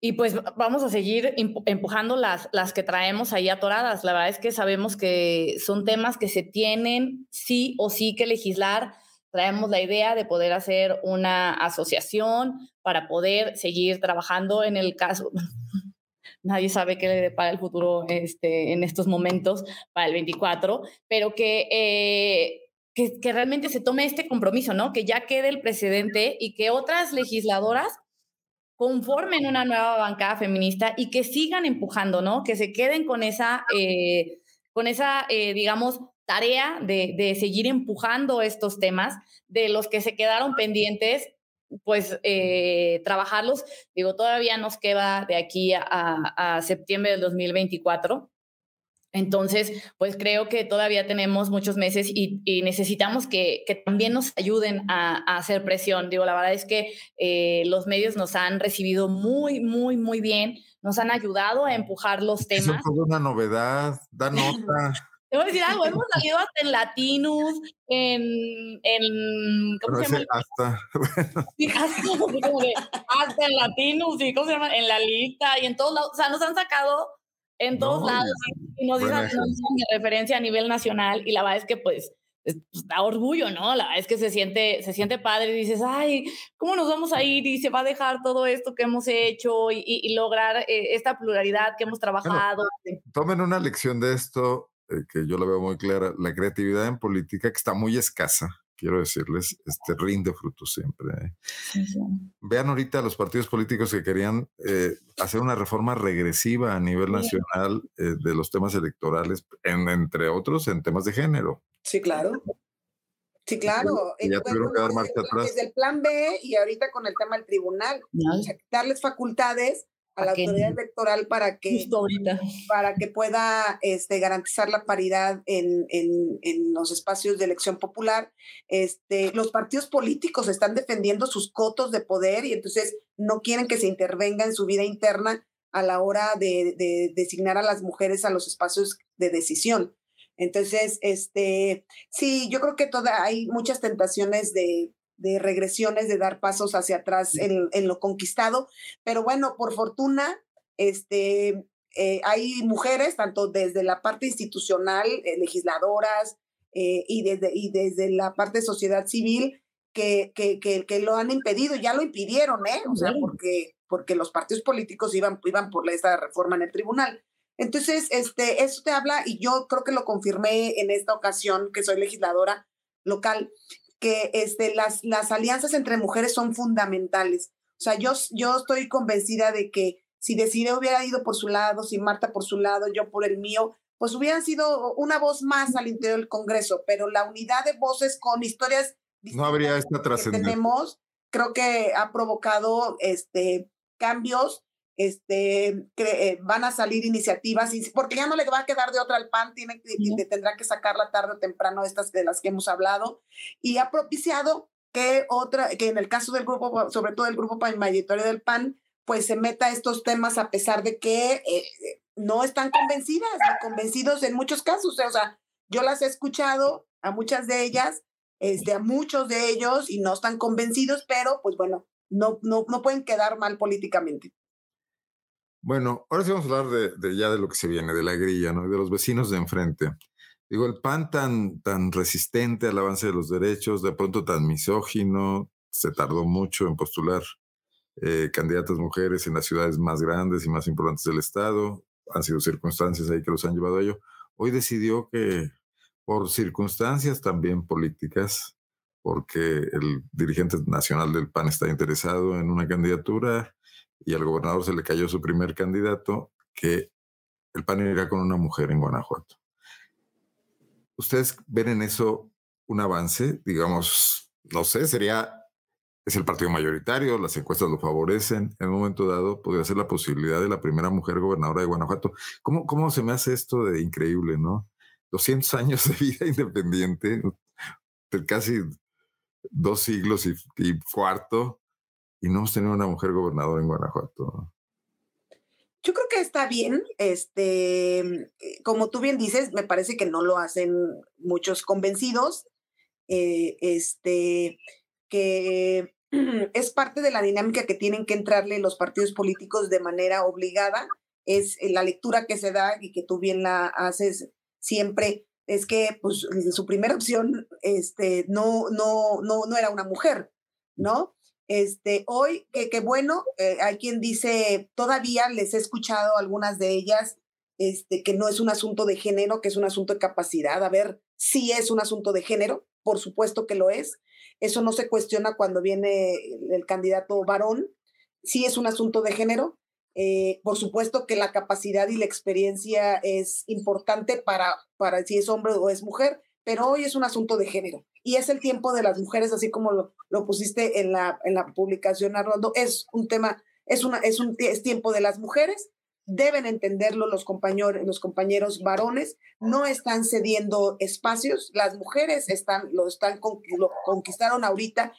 Y pues vamos a seguir empujando las, las que traemos ahí atoradas. La verdad es que sabemos que son temas que se tienen sí o sí que legislar traemos la idea de poder hacer una asociación para poder seguir trabajando en el caso. Nadie sabe qué le depara el futuro este, en estos momentos para el 24, pero que, eh, que, que realmente se tome este compromiso, ¿no? Que ya quede el precedente y que otras legisladoras conformen una nueva bancada feminista y que sigan empujando, ¿no? Que se queden con esa, eh, con esa eh, digamos, tarea de, seguir empujando estos temas, de los que se quedaron pendientes, pues eh, trabajarlos. Digo, todavía nos queda de aquí a, septiembre del 2024. Entonces, pues creo que todavía tenemos muchos meses y, necesitamos que, también nos ayuden a, hacer presión. Digo, la verdad es que eh, los medios nos han recibido muy, muy, muy bien, nos han ayudado a empujar los temas. Eso fue una novedad, da nota. Te voy a decir algo, hemos salido hasta en Latinus, en, en ¿cómo se llama? Hasta, sí, hasta, hasta, en Latinus, y ¿cómo se llama? En la lista y en todos lados, o sea, nos han sacado en todos lados y nos dicen, de referencia a nivel nacional y la verdad es que pues, pues da orgullo, ¿no? La verdad es que se siente, se siente padre y dices, ay, ¿cómo nos vamos a ir y se va a dejar todo esto que hemos hecho y, y, lograr eh, esta pluralidad que hemos trabajado? tomen una lección de esto eh, que yo la veo muy clara, la creatividad en política, que está muy escasa, quiero decirles, este, rinde frutos siempre. ¿eh? Vean ahorita los partidos políticos que querían eh, hacer una reforma regresiva a nivel nacional de los temas electorales, en, entre otros en temas de género. Sí, claro. Sí, claro. ya tuvieron que dar marcha atrás. Desde el plan B y ahorita con el tema del tribunal, darles facultades a la autoridad electoral para que, para que pueda este, garantizar la paridad en, en, en, los espacios de elección popular. Este, los partidos políticos están defendiendo sus cotos de poder y entonces no quieren que se intervenga en su vida interna a la hora de, de designar a las mujeres a los espacios de decisión. Entonces, este, sí, yo creo que toda, hay muchas tentaciones de de regresiones, de dar pasos hacia atrás en, en lo conquistado. Pero bueno, por fortuna, este, eh, hay mujeres, tanto desde la parte institucional, eh, legisladoras, eh, y, desde, y desde la parte sociedad civil, que, que, que, que, lo han impedido, ya lo impidieron, ¿eh? O sea, porque, porque los partidos políticos iban, iban por esta reforma en el tribunal. Entonces, este, eso te habla, y yo creo que lo confirmé en esta ocasión, que soy legisladora local, que este, las, las alianzas entre mujeres son fundamentales. O sea, yo, yo estoy convencida de que si Decide hubiera ido por su lado, si Marta por su lado, yo por el mío, pues hubieran sido una voz más al interior del Congreso, pero la unidad de voces con historias no habría esta trascendencia. tenemos, creo que ha provocado este cambios, este eh, van a salir iniciativas, porque ya no le va a quedar de otra al PAN, tiene, tendrá que sacarla tarde o temprano estas de las que hemos hablado, y ha propiciado que otra, que en el caso del grupo, sobre todo el grupo mayoritario del PAN, pues se meta a estos temas a pesar de que eh, no están convencidas, convencidos en muchos casos. O sea, yo las he escuchado a muchas de ellas, este, a muchos de ellos y no están convencidos, pero pues bueno, no, no, no pueden quedar mal políticamente. Bueno, ahora sí vamos a hablar de, ya de lo que se viene, de la grilla, ¿no? de los vecinos de enfrente. Digo, el PAN tan, tan resistente al avance de los derechos, de pronto tan misógino, se tardó mucho en postular eh, candidatas mujeres en las ciudades más grandes y más importantes del Estado. Han sido circunstancias ahí que los han llevado a ello. Hoy decidió que por circunstancias también políticas, porque el dirigente nacional del PAN está interesado en una candidatura y al gobernador se le cayó su primer candidato, que el PAN irá con una mujer en Guanajuato. ¿Ustedes ven en eso un avance? Digamos, no sé, sería, es el partido mayoritario, las encuestas lo favorecen. En un momento dado podría ser la posibilidad de la primera mujer gobernadora de Guanajuato. ¿Cómo, cómo se me hace esto de increíble, no? 200 años de vida independiente, casi dos siglos y, y cuarto, y no hemos tenido una mujer gobernadora en Guanajuato. Yo creo que está bien, este, mm, como tú bien dices, me parece que no lo hacen muchos convencidos, eh, este, que es parte de la dinámica que tienen que entrarle los partidos políticos de manera obligada, es la lectura que se da y que tú bien la haces siempre, es que pues su primera opción este, no, no, no, no era una mujer, ¿no? Este, hoy, que, bueno, eh, hay quien dice, todavía les he escuchado algunas de ellas, este, que no es un asunto de género, que es un asunto de capacidad. A ver, sí es un asunto de género, por supuesto que lo es. Eso no se cuestiona cuando viene el, candidato varón. Sí es un asunto de género. Eh, por supuesto que la capacidad y la experiencia es importante para, para si es hombre o es mujer, pero hoy es un asunto de género y es el tiempo de las mujeres, así como lo, lo pusiste en la, en la publicación, Arnoldo, es un tema, es, una, es un es tiempo de las mujeres, deben entenderlo los compañeros, los compañeros varones, no están cediendo espacios, las mujeres están, lo están, lo conquistaron ahorita,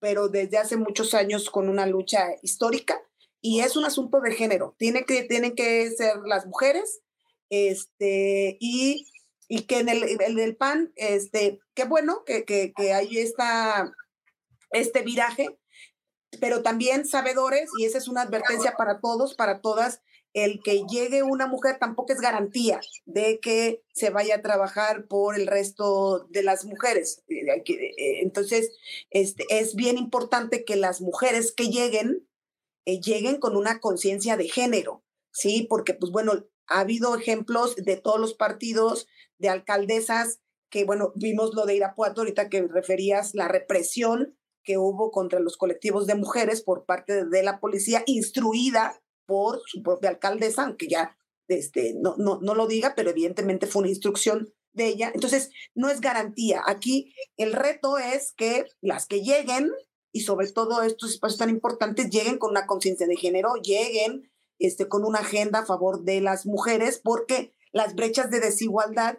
pero desde hace muchos años con una lucha histórica, y es un asunto de género, Tiene que, tienen que ser las mujeres, este, y y que en el, el del PAN, este, qué bueno que, que, que hay esta, este viraje, pero también sabedores, y esa es una advertencia para todos, para todas, el que llegue una mujer tampoco es garantía de que se vaya a trabajar por el resto de las mujeres. Eh, eh, entonces, este, es bien importante que las mujeres que lleguen, eh, lleguen con una conciencia de género, ¿sí? Porque, pues bueno, ha habido ejemplos de todos los partidos de alcaldesas, que bueno, vimos lo de Irapuato ahorita que referías la represión que hubo contra los colectivos de mujeres por parte de la policía, instruida por su propia alcaldesa, aunque ya este, no, no, no lo diga, pero evidentemente fue una instrucción de ella. Entonces, no es garantía. Aquí el reto es que las que lleguen, y sobre todo estos espacios tan importantes, lleguen con una conciencia de género, lleguen este, con una agenda a favor de las mujeres, porque las brechas de desigualdad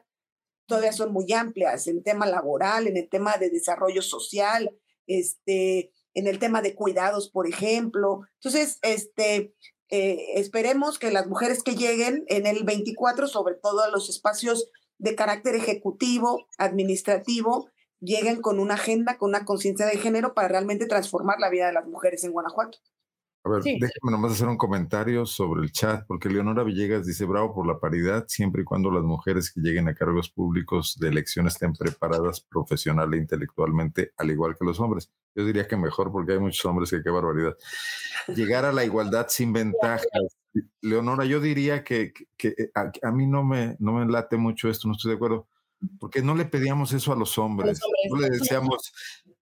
todavía son muy amplias en el tema laboral, en el tema de desarrollo social, este, en el tema de cuidados, por ejemplo. Entonces, este, eh, esperemos que las mujeres que lleguen en el 24, sobre todo a los espacios de carácter ejecutivo, administrativo, lleguen con una agenda, con una conciencia de género para realmente transformar la vida de las mujeres en Guanajuato. A ver, déjame nomás hacer un comentario sobre el chat, porque Leonora Villegas dice, bravo por la paridad, siempre y cuando las mujeres que lleguen a cargos públicos de elección estén preparadas profesional e intelectualmente, al igual que los hombres. Yo diría que mejor, porque hay muchos hombres que qué barbaridad. Llegar a la igualdad sin ventajas. Leonora, yo diría que, que, eh, a, mí no me, no me late mucho esto, no estoy de acuerdo, porque no le pedíamos eso a los hombres. No le decíamos,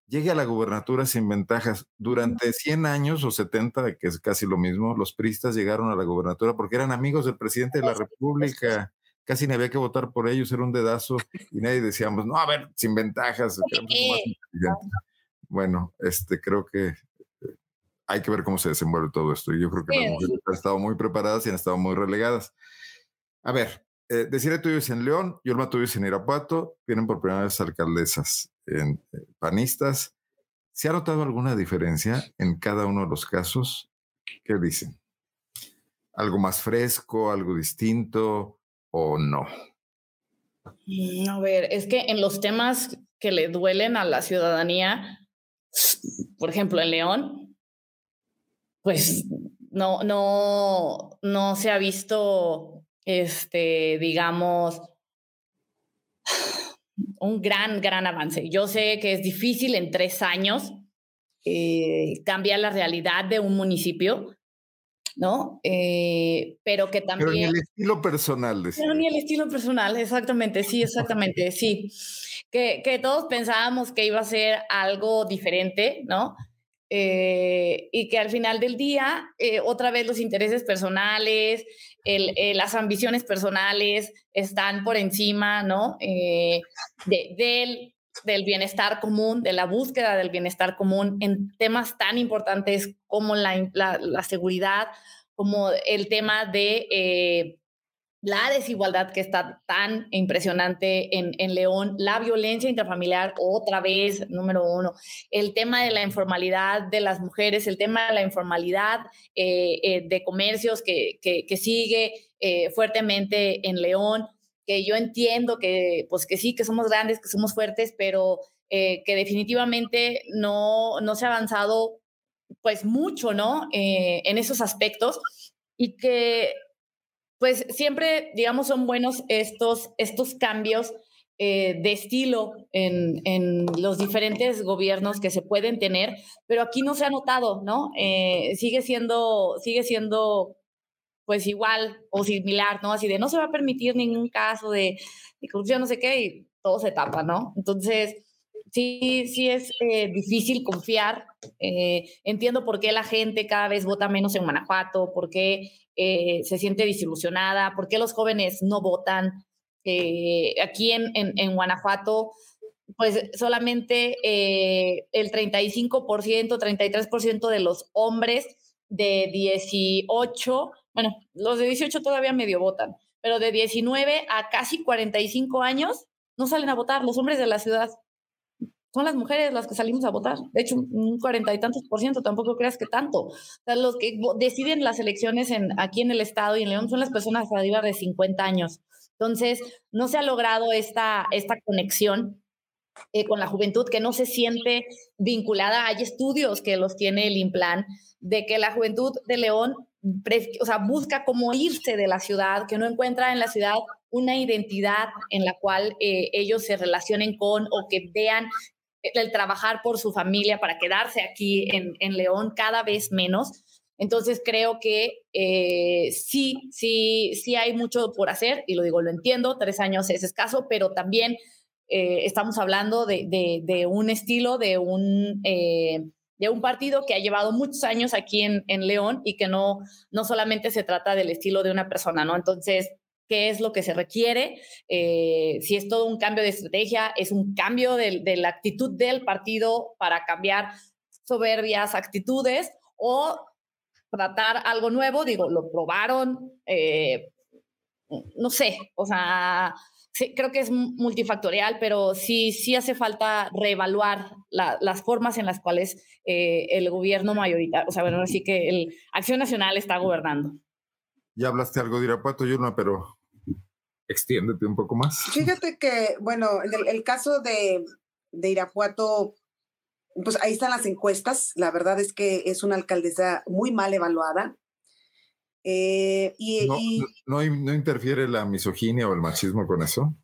llegue a la gubernatura sin ventajas. Durante 100 años o 70, que es casi lo mismo, los pristas llegaron a la gubernatura porque eran amigos del presidente de la República. Casi ni había que votar por ellos, era un dedazo y nadie decíamos, no, a ver, sin ventajas. Bueno, este, creo que eh, hay que ver cómo se desenvuelve todo esto. Yo creo que las mujeres han estado muy preparadas y han estado muy relegadas. A ver, eh, Decirle tú vives en León, Yolma vives en Irapuato, vienen por primera vez alcaldesas en, eh, panistas. ¿Se ha notado alguna diferencia en cada uno de los casos? ¿Qué dicen? ¿Algo más fresco, algo distinto o no? Mm, a ver, es que en los temas que le duelen a la ciudadanía, por ejemplo, en León, pues no, no, no se ha visto este, digamos, un gran, gran avance. Yo sé que es difícil en tres años eh, cambiar la realidad de un municipio, ¿no? Eh, pero que también... Pero ni el estilo personal. Pero ni el estilo personal, exactamente, sí, exactamente, sí. Que, que todos pensábamos que iba a ser algo diferente, ¿no? Eh, y que al final del día, eh, otra vez los intereses personales, el, eh, las ambiciones personales están por encima, ¿no? De, del, del bienestar común, de la búsqueda del bienestar común en temas tan importantes como la, la, la seguridad, como el tema de la desigualdad que está tan impresionante en, en, León, la violencia intrafamiliar, otra vez, número uno, el tema de la informalidad de las mujeres, el tema de la informalidad eh, eh, de comercios que, que, sigue eh, fuertemente en León, que yo entiendo que, pues que sí, que somos grandes, que somos fuertes, pero que definitivamente no, no se ha avanzado pues mucho, ¿no? en esos aspectos y que pues siempre, digamos, son buenos estos, estos cambios eh, de estilo en, en, los diferentes gobiernos que se pueden tener, pero aquí no se ha notado, ¿no? Eh, sigue siendo, sigue siendo pues igual o similar, ¿no? Así de no se va a permitir ningún caso de, de corrupción, no sé qué, y todo se tapa, ¿no? Entonces, sí, sí es eh, difícil confiar. entiendo por qué la gente cada vez vota menos en Guanajuato, por qué eh, se siente desilusionada, por qué los jóvenes no votan. Eh, aquí en, Guanajuato, pues solamente eh, el 35%, 33% de los hombres de 18, bueno, los de 18 todavía medio votan, pero de 19 a casi 45 años no salen a votar los hombres de la ciudad son las mujeres las que salimos a votar. De hecho, un cuarenta y tantos por ciento, tampoco creas que tanto. O sea, los que deciden las elecciones en, aquí en el Estado y en León son las personas arriba de 50 años. Entonces, no se ha logrado esta, esta conexión eh, con la juventud que no se siente vinculada. Hay estudios que los tiene el IMPLAN de que la juventud de León o sea, busca cómo irse de la ciudad, que no encuentra en la ciudad una identidad en la cual eh, ellos se relacionen con o que vean el trabajar por su familia para quedarse aquí en, en León cada vez menos. Entonces creo que eh, sí, sí, sí hay mucho por hacer y lo digo, lo entiendo, tres años es escaso, pero también eh, estamos hablando de, de, un estilo, de un, eh, de un partido que ha llevado muchos años aquí en, en León y que no, no solamente se trata del estilo de una persona, ¿no? Entonces, qué es lo que se requiere, eh, si es todo un cambio de estrategia, es un cambio de, la actitud del partido para cambiar soberbias actitudes o tratar algo nuevo, digo, lo probaron, eh, no sé, o sea, creo que es multifactorial, pero sí, sí hace falta reevaluar las formas en las cuales eh, el gobierno mayoritario, o sea, bueno, así que el Acción Nacional está gobernando. Ya hablaste algo de Irapuato, Yurma, pero extiéndete un poco más. Fíjate que, bueno, el, el caso de, de Irapuato, pues ahí están las encuestas. La verdad es que es una alcaldesa muy mal evaluada. Eh, y, no, no, interfiere la misoginia o el machismo con eso?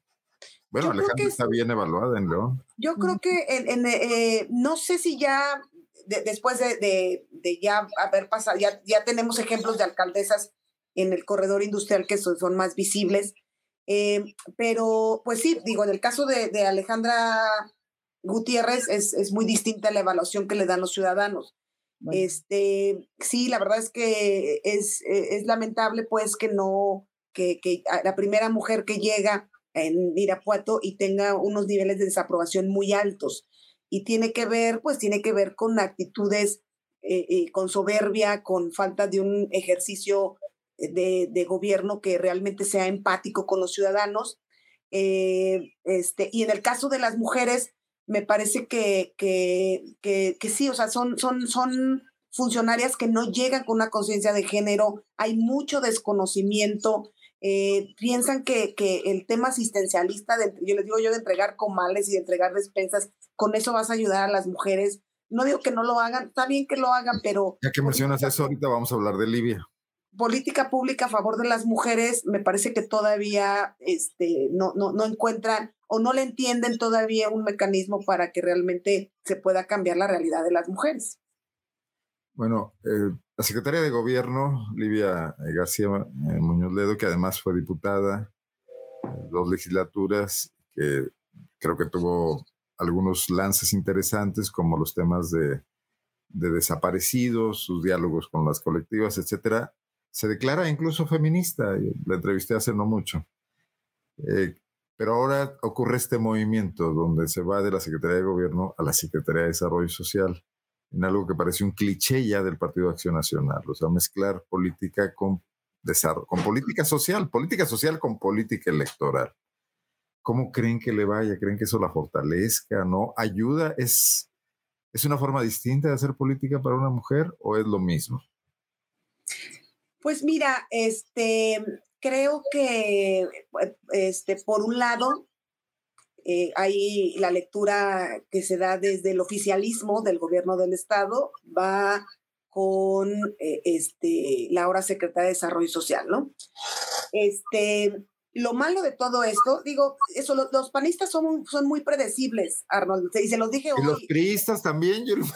Bueno, Alejandra está bien evaluada en León. Yo creo que en, eh, no sé si ya después de, de, de, ya haber pasado, ya, ya tenemos ejemplos de alcaldesas en el corredor industrial que son, son más visibles, eh, pero, pues sí, digo, en el caso de, Alejandra Gutiérrez es, es muy distinta la evaluación que le dan los ciudadanos. Este, sí, la verdad es que es, es lamentable pues que no, que, que la primera mujer que llega en Irapuato y tenga unos niveles de desaprobación muy altos. Y tiene que ver, pues tiene que ver con actitudes, eh, eh, con soberbia, con falta de un ejercicio de, gobierno que realmente sea empático con los ciudadanos. Eh, este, y en el caso de las mujeres, me parece que, que, que, que sí, o sea, son, son, son funcionarias que no llegan con una conciencia de género, hay mucho desconocimiento, eh, piensan que, que, el tema asistencialista, de, yo les digo yo, de entregar comales y de entregar despensas, con eso vas a ayudar a las mujeres. No digo que no lo hagan, está bien que lo hagan, pero... Ya que mencionas eso, ahorita vamos a hablar de Libia. Política pública a favor de las mujeres, me parece que todavía este, no, no, no encuentran o no le entienden todavía un mecanismo para que realmente se pueda cambiar la realidad de las mujeres. Bueno, eh, la secretaria de Gobierno, Livia eh, García eh, Muñoz Ledo, que además fue diputada, dos legislaturas, que creo que tuvo algunos lances interesantes, como los temas de, de desaparecidos, sus diálogos con las colectivas, etcétera, se declara incluso feminista. La entrevisté hace no mucho. Eh, pero ahora ocurre este movimiento donde se va de la Secretaría de Gobierno a la Secretaría de Desarrollo Social en algo que parece un cliché ya del Partido Acción Nacional, o sea, mezclar política con, con política social, política social con política electoral. ¿Cómo creen que le vaya? ¿Creen que eso la fortalezca? ¿No? ¿Ayuda? ¿Es, ¿Es una forma distinta de hacer política para una mujer o es lo mismo? Pues mira, este, creo que este, por un lado, eh, hay la lectura que se da desde el oficialismo del gobierno del estado, va con eh, este, la ahora secretaria de Desarrollo Social, ¿no? Este, lo malo de todo esto, digo, eso, los, panistas son, son muy predecibles, Arnold, y se los dije hoy. Y los priistas también, Yulma.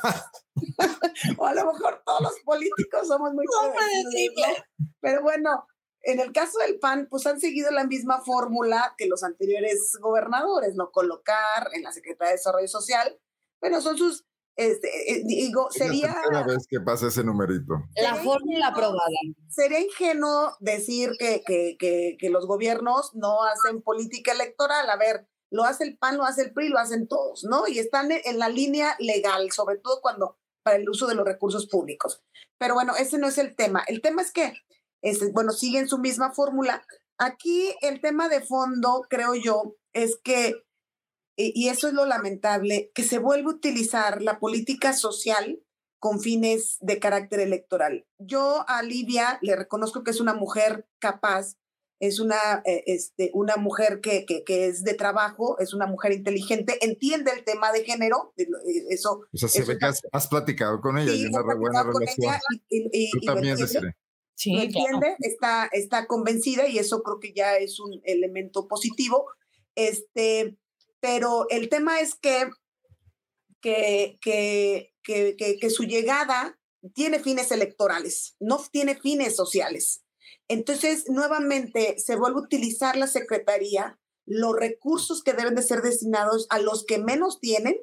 o a lo mejor todos los políticos somos muy predecibles. Pero bueno, en el caso del PAN, pues han seguido la misma fórmula que los anteriores gobernadores, ¿no? Colocar en la Secretaría de Desarrollo Social, bueno, son sus, este, eh, digo, sería... Una vez que pasa ese numerito. La fórmula aprobada. Sería ingenuo decir que, que, que, que los gobiernos no hacen política electoral. A ver, lo hace el PAN, lo hace el PRI, lo hacen todos, ¿no? Y están en la línea legal, sobre todo cuando para el uso de los recursos públicos. Pero bueno, ese no es el tema. El tema es que este, bueno, siguen su misma fórmula. Aquí el tema de fondo, creo yo, es que, y eso es lo lamentable, que se vuelve a utilizar la política social con fines de carácter electoral. Yo a Livia le reconozco que es una mujer capaz, es una, eh, este, una mujer que, que, que, es de trabajo, es una mujer inteligente, entiende el tema de género, eh, eso. O sea, se ve que has, platicado con ella y una buena relación. y, y, Tú también, Sí, ¿Lo entiende? Está, está convencida y eso creo que ya es un elemento positivo. Este, pero el tema es que, que, que, que, su llegada tiene fines electorales, no tiene fines sociales. Entonces, nuevamente, se vuelve a utilizar la Secretaría, los recursos que deben de ser destinados a los que menos tienen,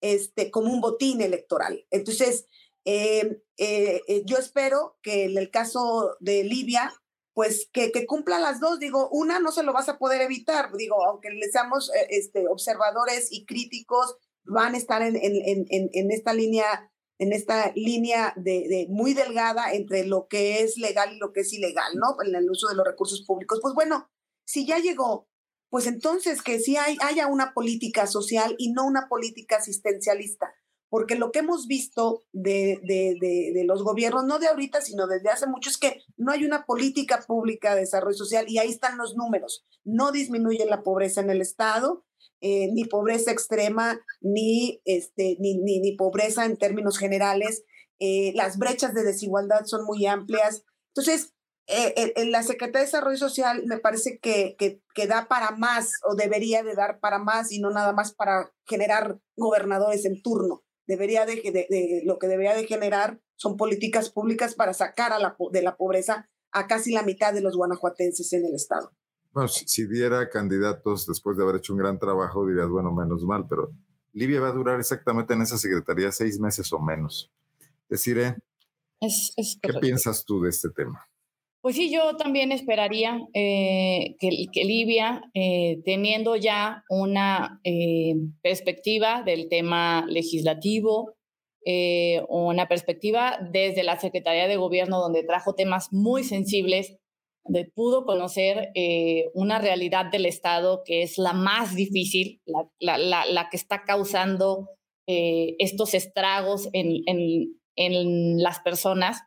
este, como un botín electoral. Entonces, eh, eh, eh, yo espero que en el caso de Libia, pues que, que, cumpla las dos. Digo, una no se lo vas a poder evitar. Digo, aunque le seamos este, observadores y críticos, van a estar en, en, en, en esta línea en esta línea de, de, muy delgada entre lo que es legal y lo que es ilegal, ¿no? En el uso de los recursos públicos. Pues bueno, si ya llegó, pues entonces que sí hay, haya una política social y no una política asistencialista porque lo que hemos visto de, de, de, los gobiernos, no de ahorita, sino desde hace mucho, es que no hay una política pública de desarrollo social y ahí están los números. No disminuye la pobreza en el Estado, eh, ni pobreza extrema, ni, este, ni, ni, pobreza en términos generales. Eh, las brechas de desigualdad son muy amplias. Entonces, eh, en la Secretaría de Desarrollo Social me parece que, que, que, da para más o debería de dar para más y no nada más para generar gobernadores en turno debería de, de, lo que debería de generar son políticas públicas para sacar a la, de la pobreza a casi la mitad de los guanajuatenses en el estado. Bueno, si, si, diera candidatos después de haber hecho un gran trabajo, dirías, bueno, menos mal, pero Livia va a durar exactamente en esa secretaría seis meses o menos. Deciré, ¿qué piensas tú de este tema? Pues sí, yo también esperaría eh, que, que, Libia, eh, teniendo ya una eh, perspectiva del tema legislativo, una perspectiva desde la Secretaría de Gobierno, donde trajo temas muy sensibles, pudo conocer una realidad del Estado que es la más difícil, la, la, la, que está causando estos estragos en, en, en las personas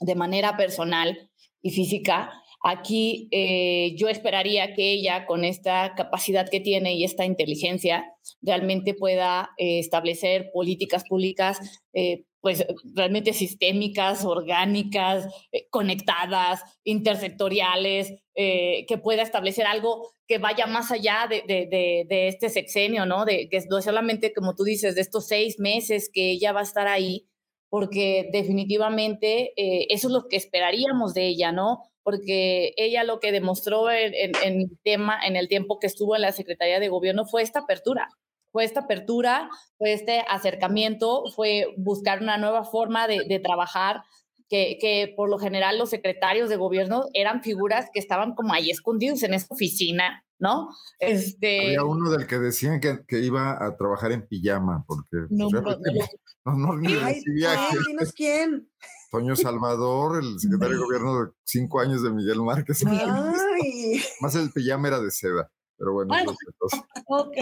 de manera personal y física. Aquí eh, yo esperaría que ella, con esta capacidad que tiene y esta inteligencia, realmente pueda eh, establecer políticas públicas, eh, pues realmente sistémicas, orgánicas, conectadas, intersectoriales, que pueda establecer algo que vaya más allá de, este sexenio, ¿no? De que solamente, como tú dices, de estos seis meses que ella va a estar ahí, porque definitivamente eh, eso es lo que esperaríamos de ella, ¿no? Porque ella lo que demostró en, en, tema, en el tiempo que estuvo en la Secretaría de Gobierno fue esta apertura, fue esta apertura, fue este acercamiento, fue buscar una nueva forma de, de trabajar, que, que, por lo general los secretarios de gobierno eran figuras que estaban como ahí escondidos en esta oficina, ¿no? Este... Había uno del que decían que, que iba a trabajar en pijama, porque no, pues, no, no, ni Ay, dinos quién. Toño Salvador, el secretario de gobierno de cinco años de Miguel Márquez. Ay. Más el pijama era de seda. Pero bueno, bueno ok.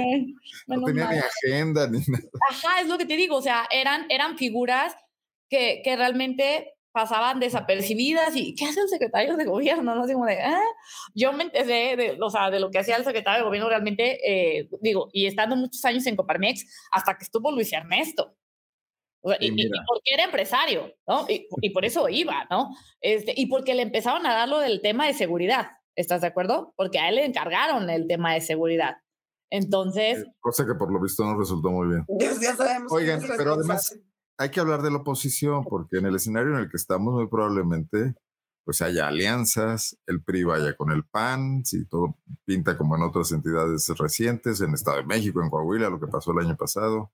no tenía ni agenda ni nada. Ajá, es lo que te digo, o sea, eran, eran figuras que, que realmente pasaban desapercibidas y ¿qué hace el secretario de gobierno? No como de, ¿ah? Yo me enteré de, o sea, de lo que hacía el secretario de gobierno realmente, eh, digo, y estando muchos años en Coparmex, hasta que estuvo Luis Ernesto. Y, porque era empresario, ¿no? Y, por eso iba, ¿no? Este, y porque le empezaron a dar lo del tema de seguridad, ¿estás de acuerdo? Porque a él le encargaron el tema de seguridad. Entonces... Cosa que por lo visto no resultó muy bien. Ya, sabemos. Oigan, pero además hay que hablar de la oposición, porque en el escenario en el que estamos muy probablemente pues haya alianzas, el PRI vaya con el PAN, si todo pinta como en otras entidades recientes, en Estado de México, en Coahuila, lo que pasó el año pasado.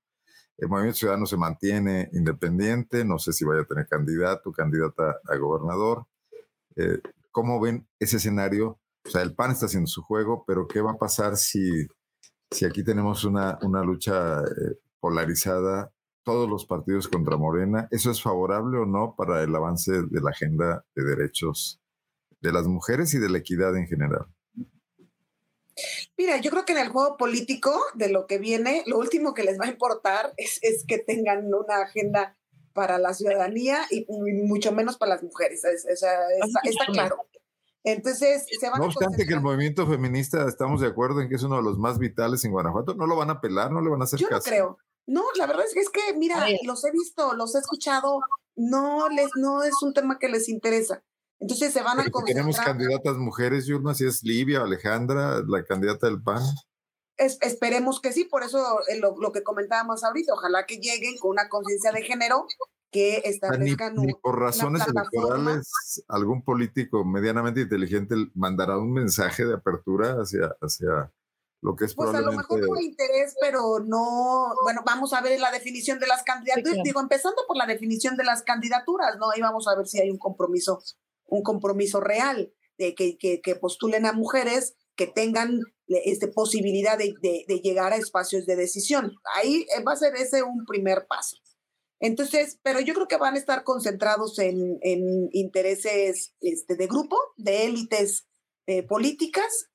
El Movimiento Ciudadano se mantiene independiente, no sé si vaya a tener candidato, candidata a gobernador. Eh, ¿Cómo ven ese escenario? O sea, el PAN está haciendo su juego, pero ¿qué va a pasar si, si aquí tenemos una, una lucha eh, polarizada todos los partidos contra Morena. ¿Eso es favorable o no para el avance de la agenda de derechos de las mujeres y de la equidad en general? Mira, yo creo que en el juego político de lo que viene, lo último que les va a importar es, que tengan una agenda para la ciudadanía y, mucho menos para las mujeres. está, claro. Entonces, se van no obstante que el movimiento feminista estamos de acuerdo en que es uno de los más vitales en Guanajuato, no lo van a pelar, no le van a hacer yo caso. No creo. No, la verdad es que, es que mira, los he visto, los he escuchado, no les, no es un tema que les interesa. Entonces se van a concentrar. Tenemos candidatas mujeres, Yurma, si es Livia, Alejandra, la candidata del PAN. esperemos que sí, por eso eh, lo, que comentábamos ahorita, ojalá que lleguen con una conciencia de género que establezcan ni, por razones electorales algún político medianamente inteligente mandará un mensaje de apertura hacia, hacia pues a lo mejor por interés, pero no, bueno, vamos a ver la definición de las candidaturas, digo, empezando por la definición de las candidaturas, ¿no? Ahí vamos a ver si hay un compromiso, un compromiso real de que, que, postulen a mujeres que tengan este, posibilidad de, de, llegar a espacios de decisión. Ahí eh, va a ser ese un primer paso. Entonces, pero yo creo que van a estar concentrados en, en intereses este, de grupo, de élites eh, políticas,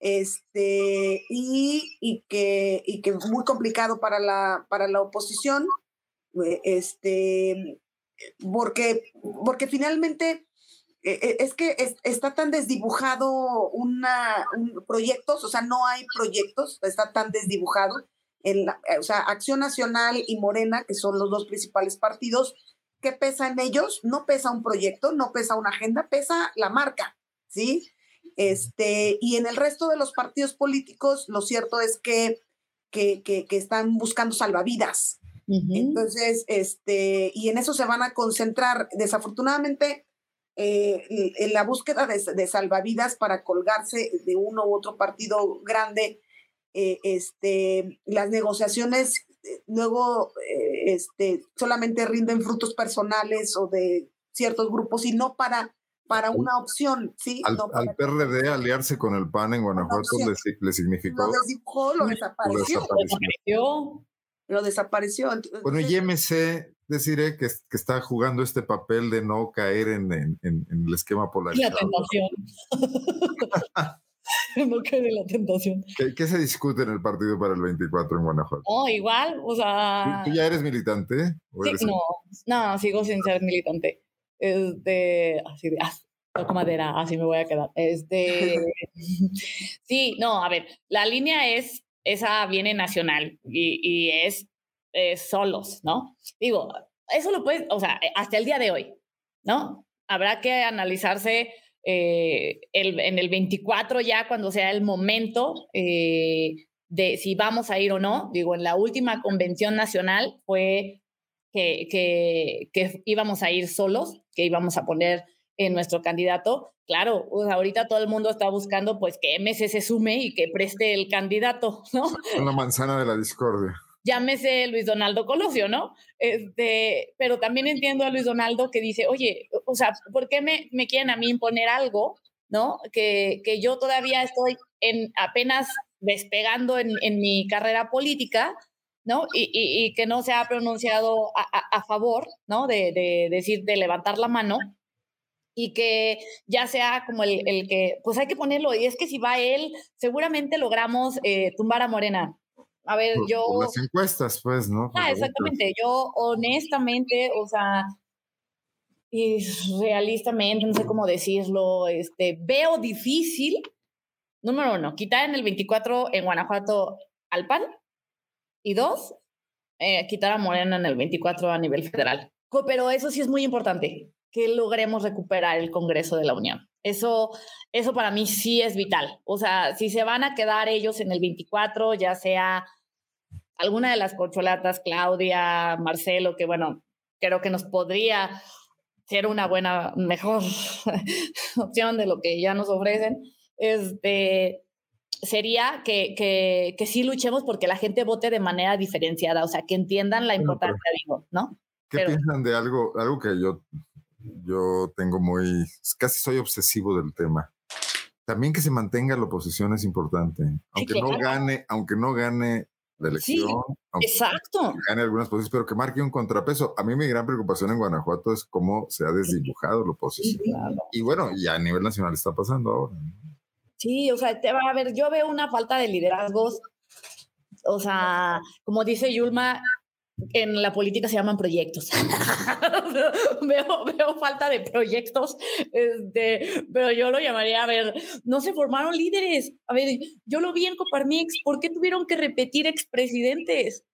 este, y, y, que, y que muy complicado para la, para la oposición, eh, este, porque, porque finalmente eh, eh, es que está tan desdibujado una, un, proyectos, o sea, no hay proyectos, está tan desdibujado. En la, o sea, Acción Nacional y Morena, que son los dos principales partidos, ¿qué pesa en ellos? No pesa un proyecto, no pesa una agenda, pesa la marca, ¿sí? Este, y en el resto de los partidos políticos, lo cierto es que, que, que, están buscando salvavidas. Entonces, este, y en eso se van a concentrar. Desafortunadamente, eh, en la búsqueda de, de, salvavidas para colgarse de uno u otro partido grande, eh, este, las negociaciones eh, luego este, solamente rinden frutos personales o de ciertos grupos y no para, para una opción, ¿sí? Al, no al PRD aliarse con el PAN en Guanajuato le, le, significó... Lo desdibujó, lo desapareció. Lo desapareció. Lo desapareció. bueno, y MC deciré que, que, está jugando este papel de no caer en, en, en el esquema polarizado. La tentación. no caer en la tentación. ¿Qué, ¿Qué, se discute en el partido para el 24 en Guanajuato? Oh, igual, o sea... ¿Tú, ya eres militante? Sí, no, no, sigo sin ser militante. Este, así de, ah, toco madera, así me voy a quedar. Este, sí, no, a ver, la línea es, esa viene nacional y, y es, es solos, ¿no? Digo, eso lo puedes, o sea, hasta el día de hoy, ¿no? Habrá que analizarse eh, el, en el 24 ya cuando sea el momento eh, de si vamos a ir o no. Digo, en la última convención nacional fue que, que, íbamos a ir solos, que íbamos a poner en nuestro candidato. Claro, ahorita todo el mundo está buscando pues que MC se sume y que preste el candidato, ¿no? Una manzana de la discordia llámese Luis Donaldo Colosio, ¿no? Este, pero también entiendo a Luis Donaldo que dice, oye, o sea, ¿por qué me, me quieren a mí imponer algo, ¿no? Que, que yo todavía estoy en, apenas despegando en, en mi carrera política, ¿no? Y, y, que no se ha pronunciado a, a, a favor, ¿no? De, de, decir, de levantar la mano y que ya sea como el, el, que, pues hay que ponerlo, y es que si va él, seguramente logramos eh, tumbar a Morena, a ver, yo... las encuestas, pues, ¿no? Ah, exactamente. Yo honestamente, o sea, y realistamente, no sé cómo decirlo, este, veo difícil, número uno, quitar en el 24 en Guanajuato al PAN, y dos, eh, quitar a Morena en el 24 a nivel federal. Pero eso sí es muy importante, que logremos recuperar el Congreso de la Unión. Eso, eso para mí sí es vital. O sea, si se van a quedar ellos en el 24, ya sea alguna de las corcholatas, Claudia, Marcelo, que bueno, creo que nos podría ser una buena, mejor opción de lo que ya nos ofrecen, este, sería que, que, que sí luchemos porque la gente vote de manera diferenciada, o sea, que entiendan la importancia, digo, ¿no? ¿Qué piensan de algo, algo que yo yo tengo muy, casi soy obsesivo del tema. También que se mantenga la oposición es importante. Aunque no gane, aunque no gane la elección, sí, exacto. gane algunas posiciones, pero que marque un contrapeso. A mí mi gran preocupación en Guanajuato es cómo se ha desdibujado la oposición. Y bueno, y a nivel nacional está pasando ahora. Sí, o sea, te va a ver, yo veo una falta de liderazgos. O sea, como dice Yulma, en la política se llaman proyectos. veo, falta de proyectos, este, pero yo lo llamaría, a ver, no se formaron líderes. A ver, yo lo vi en Coparmix, ¿por qué tuvieron que repetir expresidentes?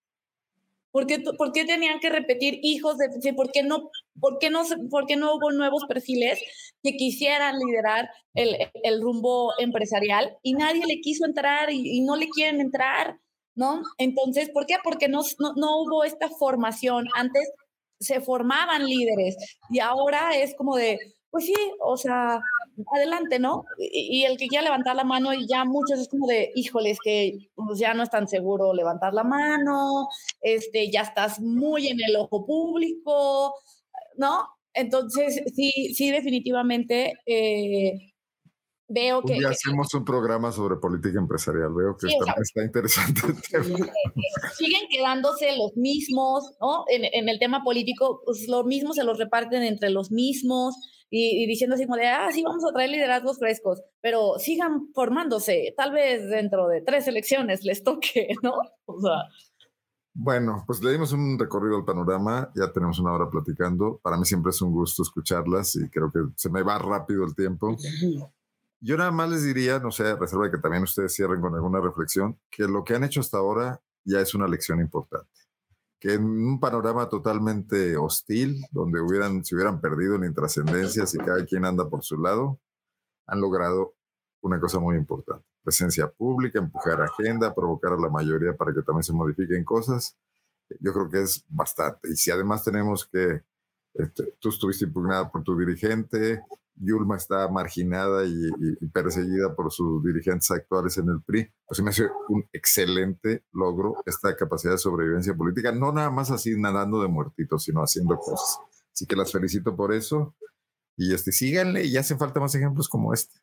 ¿Por qué, ¿Por qué tenían que repetir hijos de... ¿Por qué no, por qué no, por qué no hubo nuevos perfiles que quisieran liderar el, rumbo empresarial y nadie le quiso entrar y no le quieren entrar? ¿No? Entonces, ¿por qué? Porque no, no, hubo esta formación. Antes se formaban líderes y ahora es como de, pues sí, o sea, adelante, ¿no? Y, el que quiera levantar la mano y ya muchos es como de, híjoles, que pues ya no es tan seguro levantar la mano, este, ya estás muy en el ojo público, ¿no? Entonces, sí, sí, definitivamente eh, veo que... Ya hacemos un programa sobre política empresarial, veo que está, interesante el tema. Siguen quedándose los mismos, ¿no? En, el tema político, pues los mismos se los reparten entre los mismos y, diciendo así como de, ah, sí, vamos a traer liderazgos frescos, pero sigan formándose, tal vez dentro de tres elecciones les toque, ¿no? O sea... Bueno, pues le dimos un recorrido al panorama, ya tenemos una hora platicando. Para mí siempre es un gusto escucharlas y creo que se me va rápido el tiempo. Yo nada más les diría, no sé, reserva de que también ustedes cierren con alguna reflexión, que lo que han hecho hasta ahora ya es una lección importante. Que en un panorama totalmente hostil, donde hubieran, se hubieran perdido en intrascendencias y cada quien anda por su lado, han logrado una cosa muy importante. Presencia pública, empujar agenda, provocar a la mayoría para que también se modifiquen cosas. Yo creo que es bastante. Y si además tenemos que este, tú estuviste impugnada por tu dirigente, Yulma está marginada y, perseguida por sus dirigentes actuales en el PRI, pues me hace un excelente logro esta capacidad de sobrevivencia política, no nada más así nadando de muertitos, sino haciendo cosas. Así que las felicito por eso y este, síganle y hacen falta más ejemplos como este.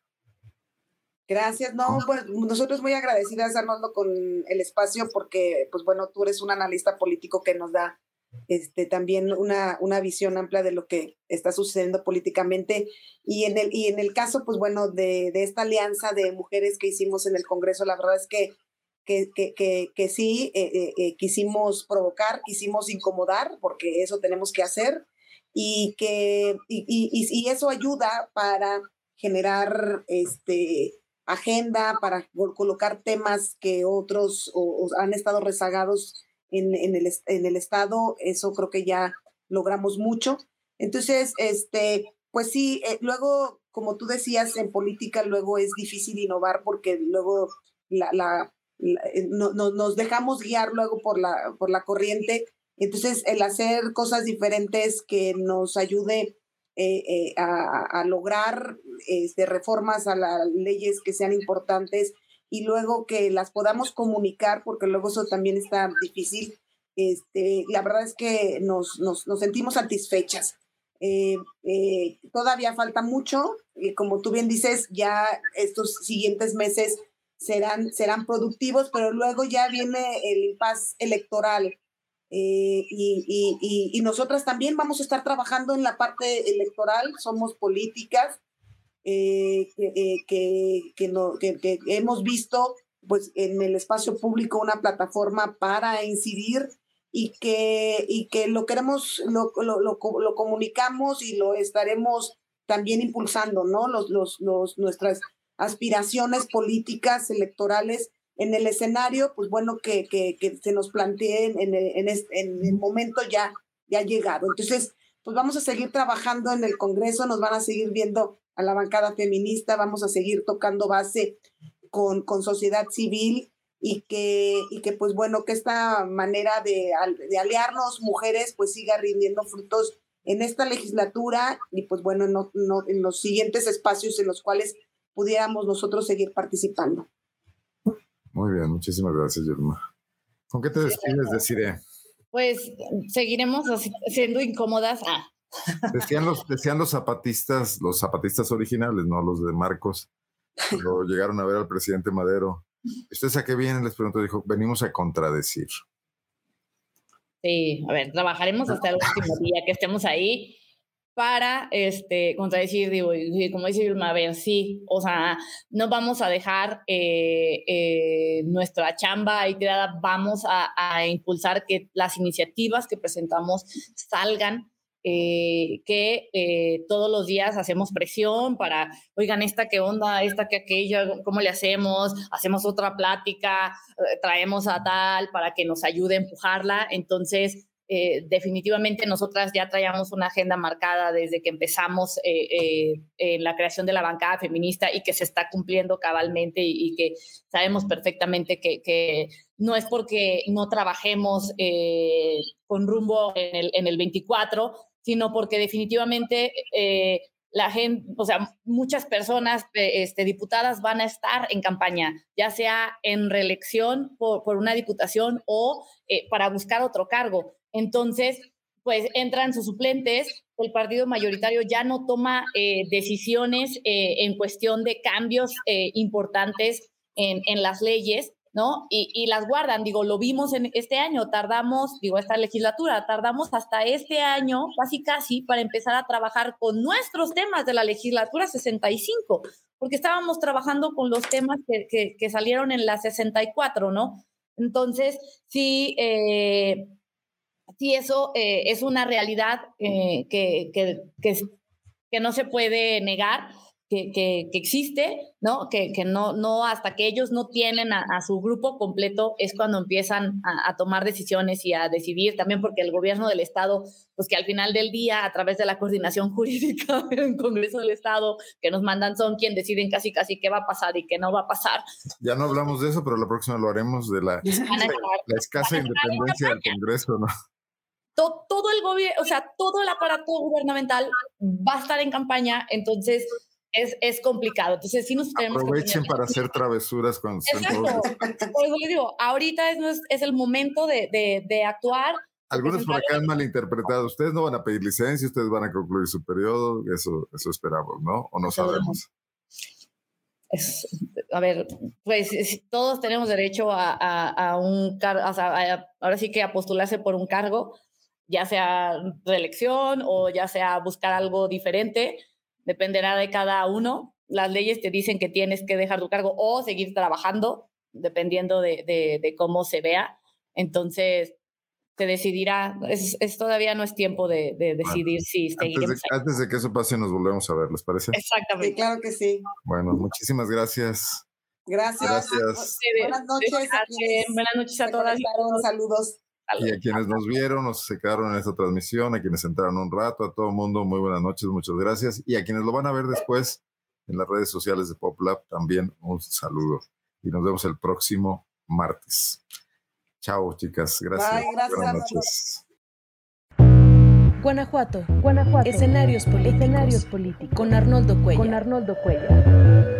Gracias, no, pues nosotros muy agradecidas, Arnoldo, con el espacio porque, pues bueno, tú eres un analista político que nos da este, también una, una visión amplia de lo que está sucediendo políticamente. Y en el, y en el caso, pues bueno, de, de esta alianza de mujeres que hicimos en el Congreso, la verdad es que, que, que, que, sí, eh, eh, eh, quisimos provocar, quisimos incomodar, porque eso tenemos que hacer, y que y, y, y eso ayuda para generar este agenda para colocar temas que otros han estado rezagados en, en, el, en el Estado. Eso creo que ya logramos mucho. Entonces, este, pues sí, eh, luego, como tú decías, en política luego es difícil innovar porque luego la, la, eh, no, nos dejamos guiar luego por la, por la corriente. Entonces, el hacer cosas diferentes que nos ayude eh, eh, a, lograr este, reformas a las leyes que sean importantes y luego que las podamos comunicar, porque luego eso también está difícil. Este, la verdad es que nos, nos, sentimos satisfechas. Eh, todavía falta mucho, y como tú bien dices, ya estos siguientes meses serán, serán productivos, pero luego ya viene el impas electoral eh, y, y, nosotras también vamos a estar trabajando en la parte electoral, somos políticas eh, eh, que, que, no, que, hemos visto pues, en el espacio público una plataforma para incidir y que, y que lo queremos, lo, lo, lo, lo comunicamos y lo estaremos también impulsando, ¿no? Los, los, los, nuestras aspiraciones políticas electorales en el escenario, pues bueno, que, que, se nos planteen en, en, en, el momento ya, ya llegado. Entonces, pues vamos a seguir trabajando en el Congreso, nos van a seguir viendo a la bancada feminista, vamos a seguir tocando base con, con sociedad civil y que, y que pues bueno, que esta manera de, de aliarnos mujeres pues siga rindiendo frutos en esta legislatura y pues bueno, no, no, en los siguientes espacios en los cuales pudiéramos nosotros seguir participando. Muy bien, muchísimas gracias, Yulma. ¿Con qué te despides, Desiree? Pues seguiremos siendo incómodas. Ah. Decían los, decían los zapatistas, los zapatistas originales, no los de Marcos, cuando llegaron a ver al presidente Madero. ¿Ustedes a qué vienen? Les preguntó, dijo, venimos a contradecir. Sí, a ver, trabajaremos hasta el último día que estemos ahí para este, contradecir, digo, como dice Vilma, a ver, sí, o sea, no vamos a dejar eh, eh, nuestra chamba ahí tirada, vamos a, impulsar que las iniciativas que presentamos salgan, eh, que todos los días hacemos presión para, oigan, esta qué onda, esta que aquella, ¿cómo le hacemos? Hacemos otra plática, traemos a tal para que nos ayude a empujarla, entonces eh, definitivamente nosotras ya traíamos una agenda marcada desde que empezamos eh, eh, en la creación de la bancada feminista y que se está cumpliendo cabalmente y, que sabemos perfectamente que, no es porque no trabajemos con rumbo en el, en el 24, sino porque definitivamente la gente, o sea, muchas personas, este, diputadas van a estar en campaña, ya sea en reelección por, por una diputación o para buscar otro cargo. Entonces, pues entran sus suplentes, el partido mayoritario ya no toma eh, decisiones eh, en cuestión de cambios eh, importantes en, en, las leyes, ¿no? Y, las guardan, digo, lo vimos en este año, tardamos, digo, esta legislatura, tardamos hasta este año, casi casi, para empezar a trabajar con nuestros temas de la legislatura 65, porque estábamos trabajando con los temas que, salieron en la 64, ¿no? Entonces, sí, eh, sí eso eh, es una realidad eh, que, que, no se puede negar, que, que, existe, ¿no? Que, que no, no, hasta que ellos no tienen a, su grupo completo es cuando empiezan a, tomar decisiones y a decidir, también porque el gobierno del Estado, pues que al final del día, a través de la coordinación jurídica en Congreso del Estado, que nos mandan, son quien deciden casi casi qué va a pasar y qué no va a pasar. Ya no hablamos de eso, pero la próxima lo haremos de la, la escasa independencia del Congreso, ¿no? todo el gobierno, o sea, todo el aparato gubernamental va a estar en campaña, entonces es, es complicado. Entonces, sí nos tenemos Aprovechen para hacer travesuras con Exacto. Por eso les digo, ahorita es, es el momento de, de, de actuar. Algunos por acá han malinterpretado. Ustedes no van a pedir licencia, ustedes van a concluir su periodo. Eso, eso esperamos, ¿no? O no sabemos. Es, a ver, pues todos tenemos derecho a, a, a un cargo, sea, ahora sí que a postularse por un cargo, ya sea reelección o ya sea buscar algo diferente dependerá de cada uno. Las leyes te dicen que tienes que dejar tu cargo o seguir trabajando, dependiendo de, de, cómo se vea. Entonces, se decidirá, es, todavía no es tiempo de, de decidir si seguiremos. Antes de, antes de, que eso pase, nos volvemos a ver, ¿les parece? Exactamente. Sí, claro que sí. Bueno, muchísimas gracias. Gracias. Gracias. Buenas noches. Buenas noches a todas. Saludos. Y a quienes nos vieron, nos se quedaron en esta transmisión, a quienes entraron un rato, a todo el mundo, muy buenas noches, muchas gracias. Y a quienes lo van a ver después en las redes sociales de PopLab, también un saludo. Y nos vemos el próximo martes. Chao, chicas. Gracias. Buenas noches. Guanajuato. Guanajuato. Escenarios políticos. Escenarios políticos. Con Arnoldo Cuello. Con Arnoldo Cuello.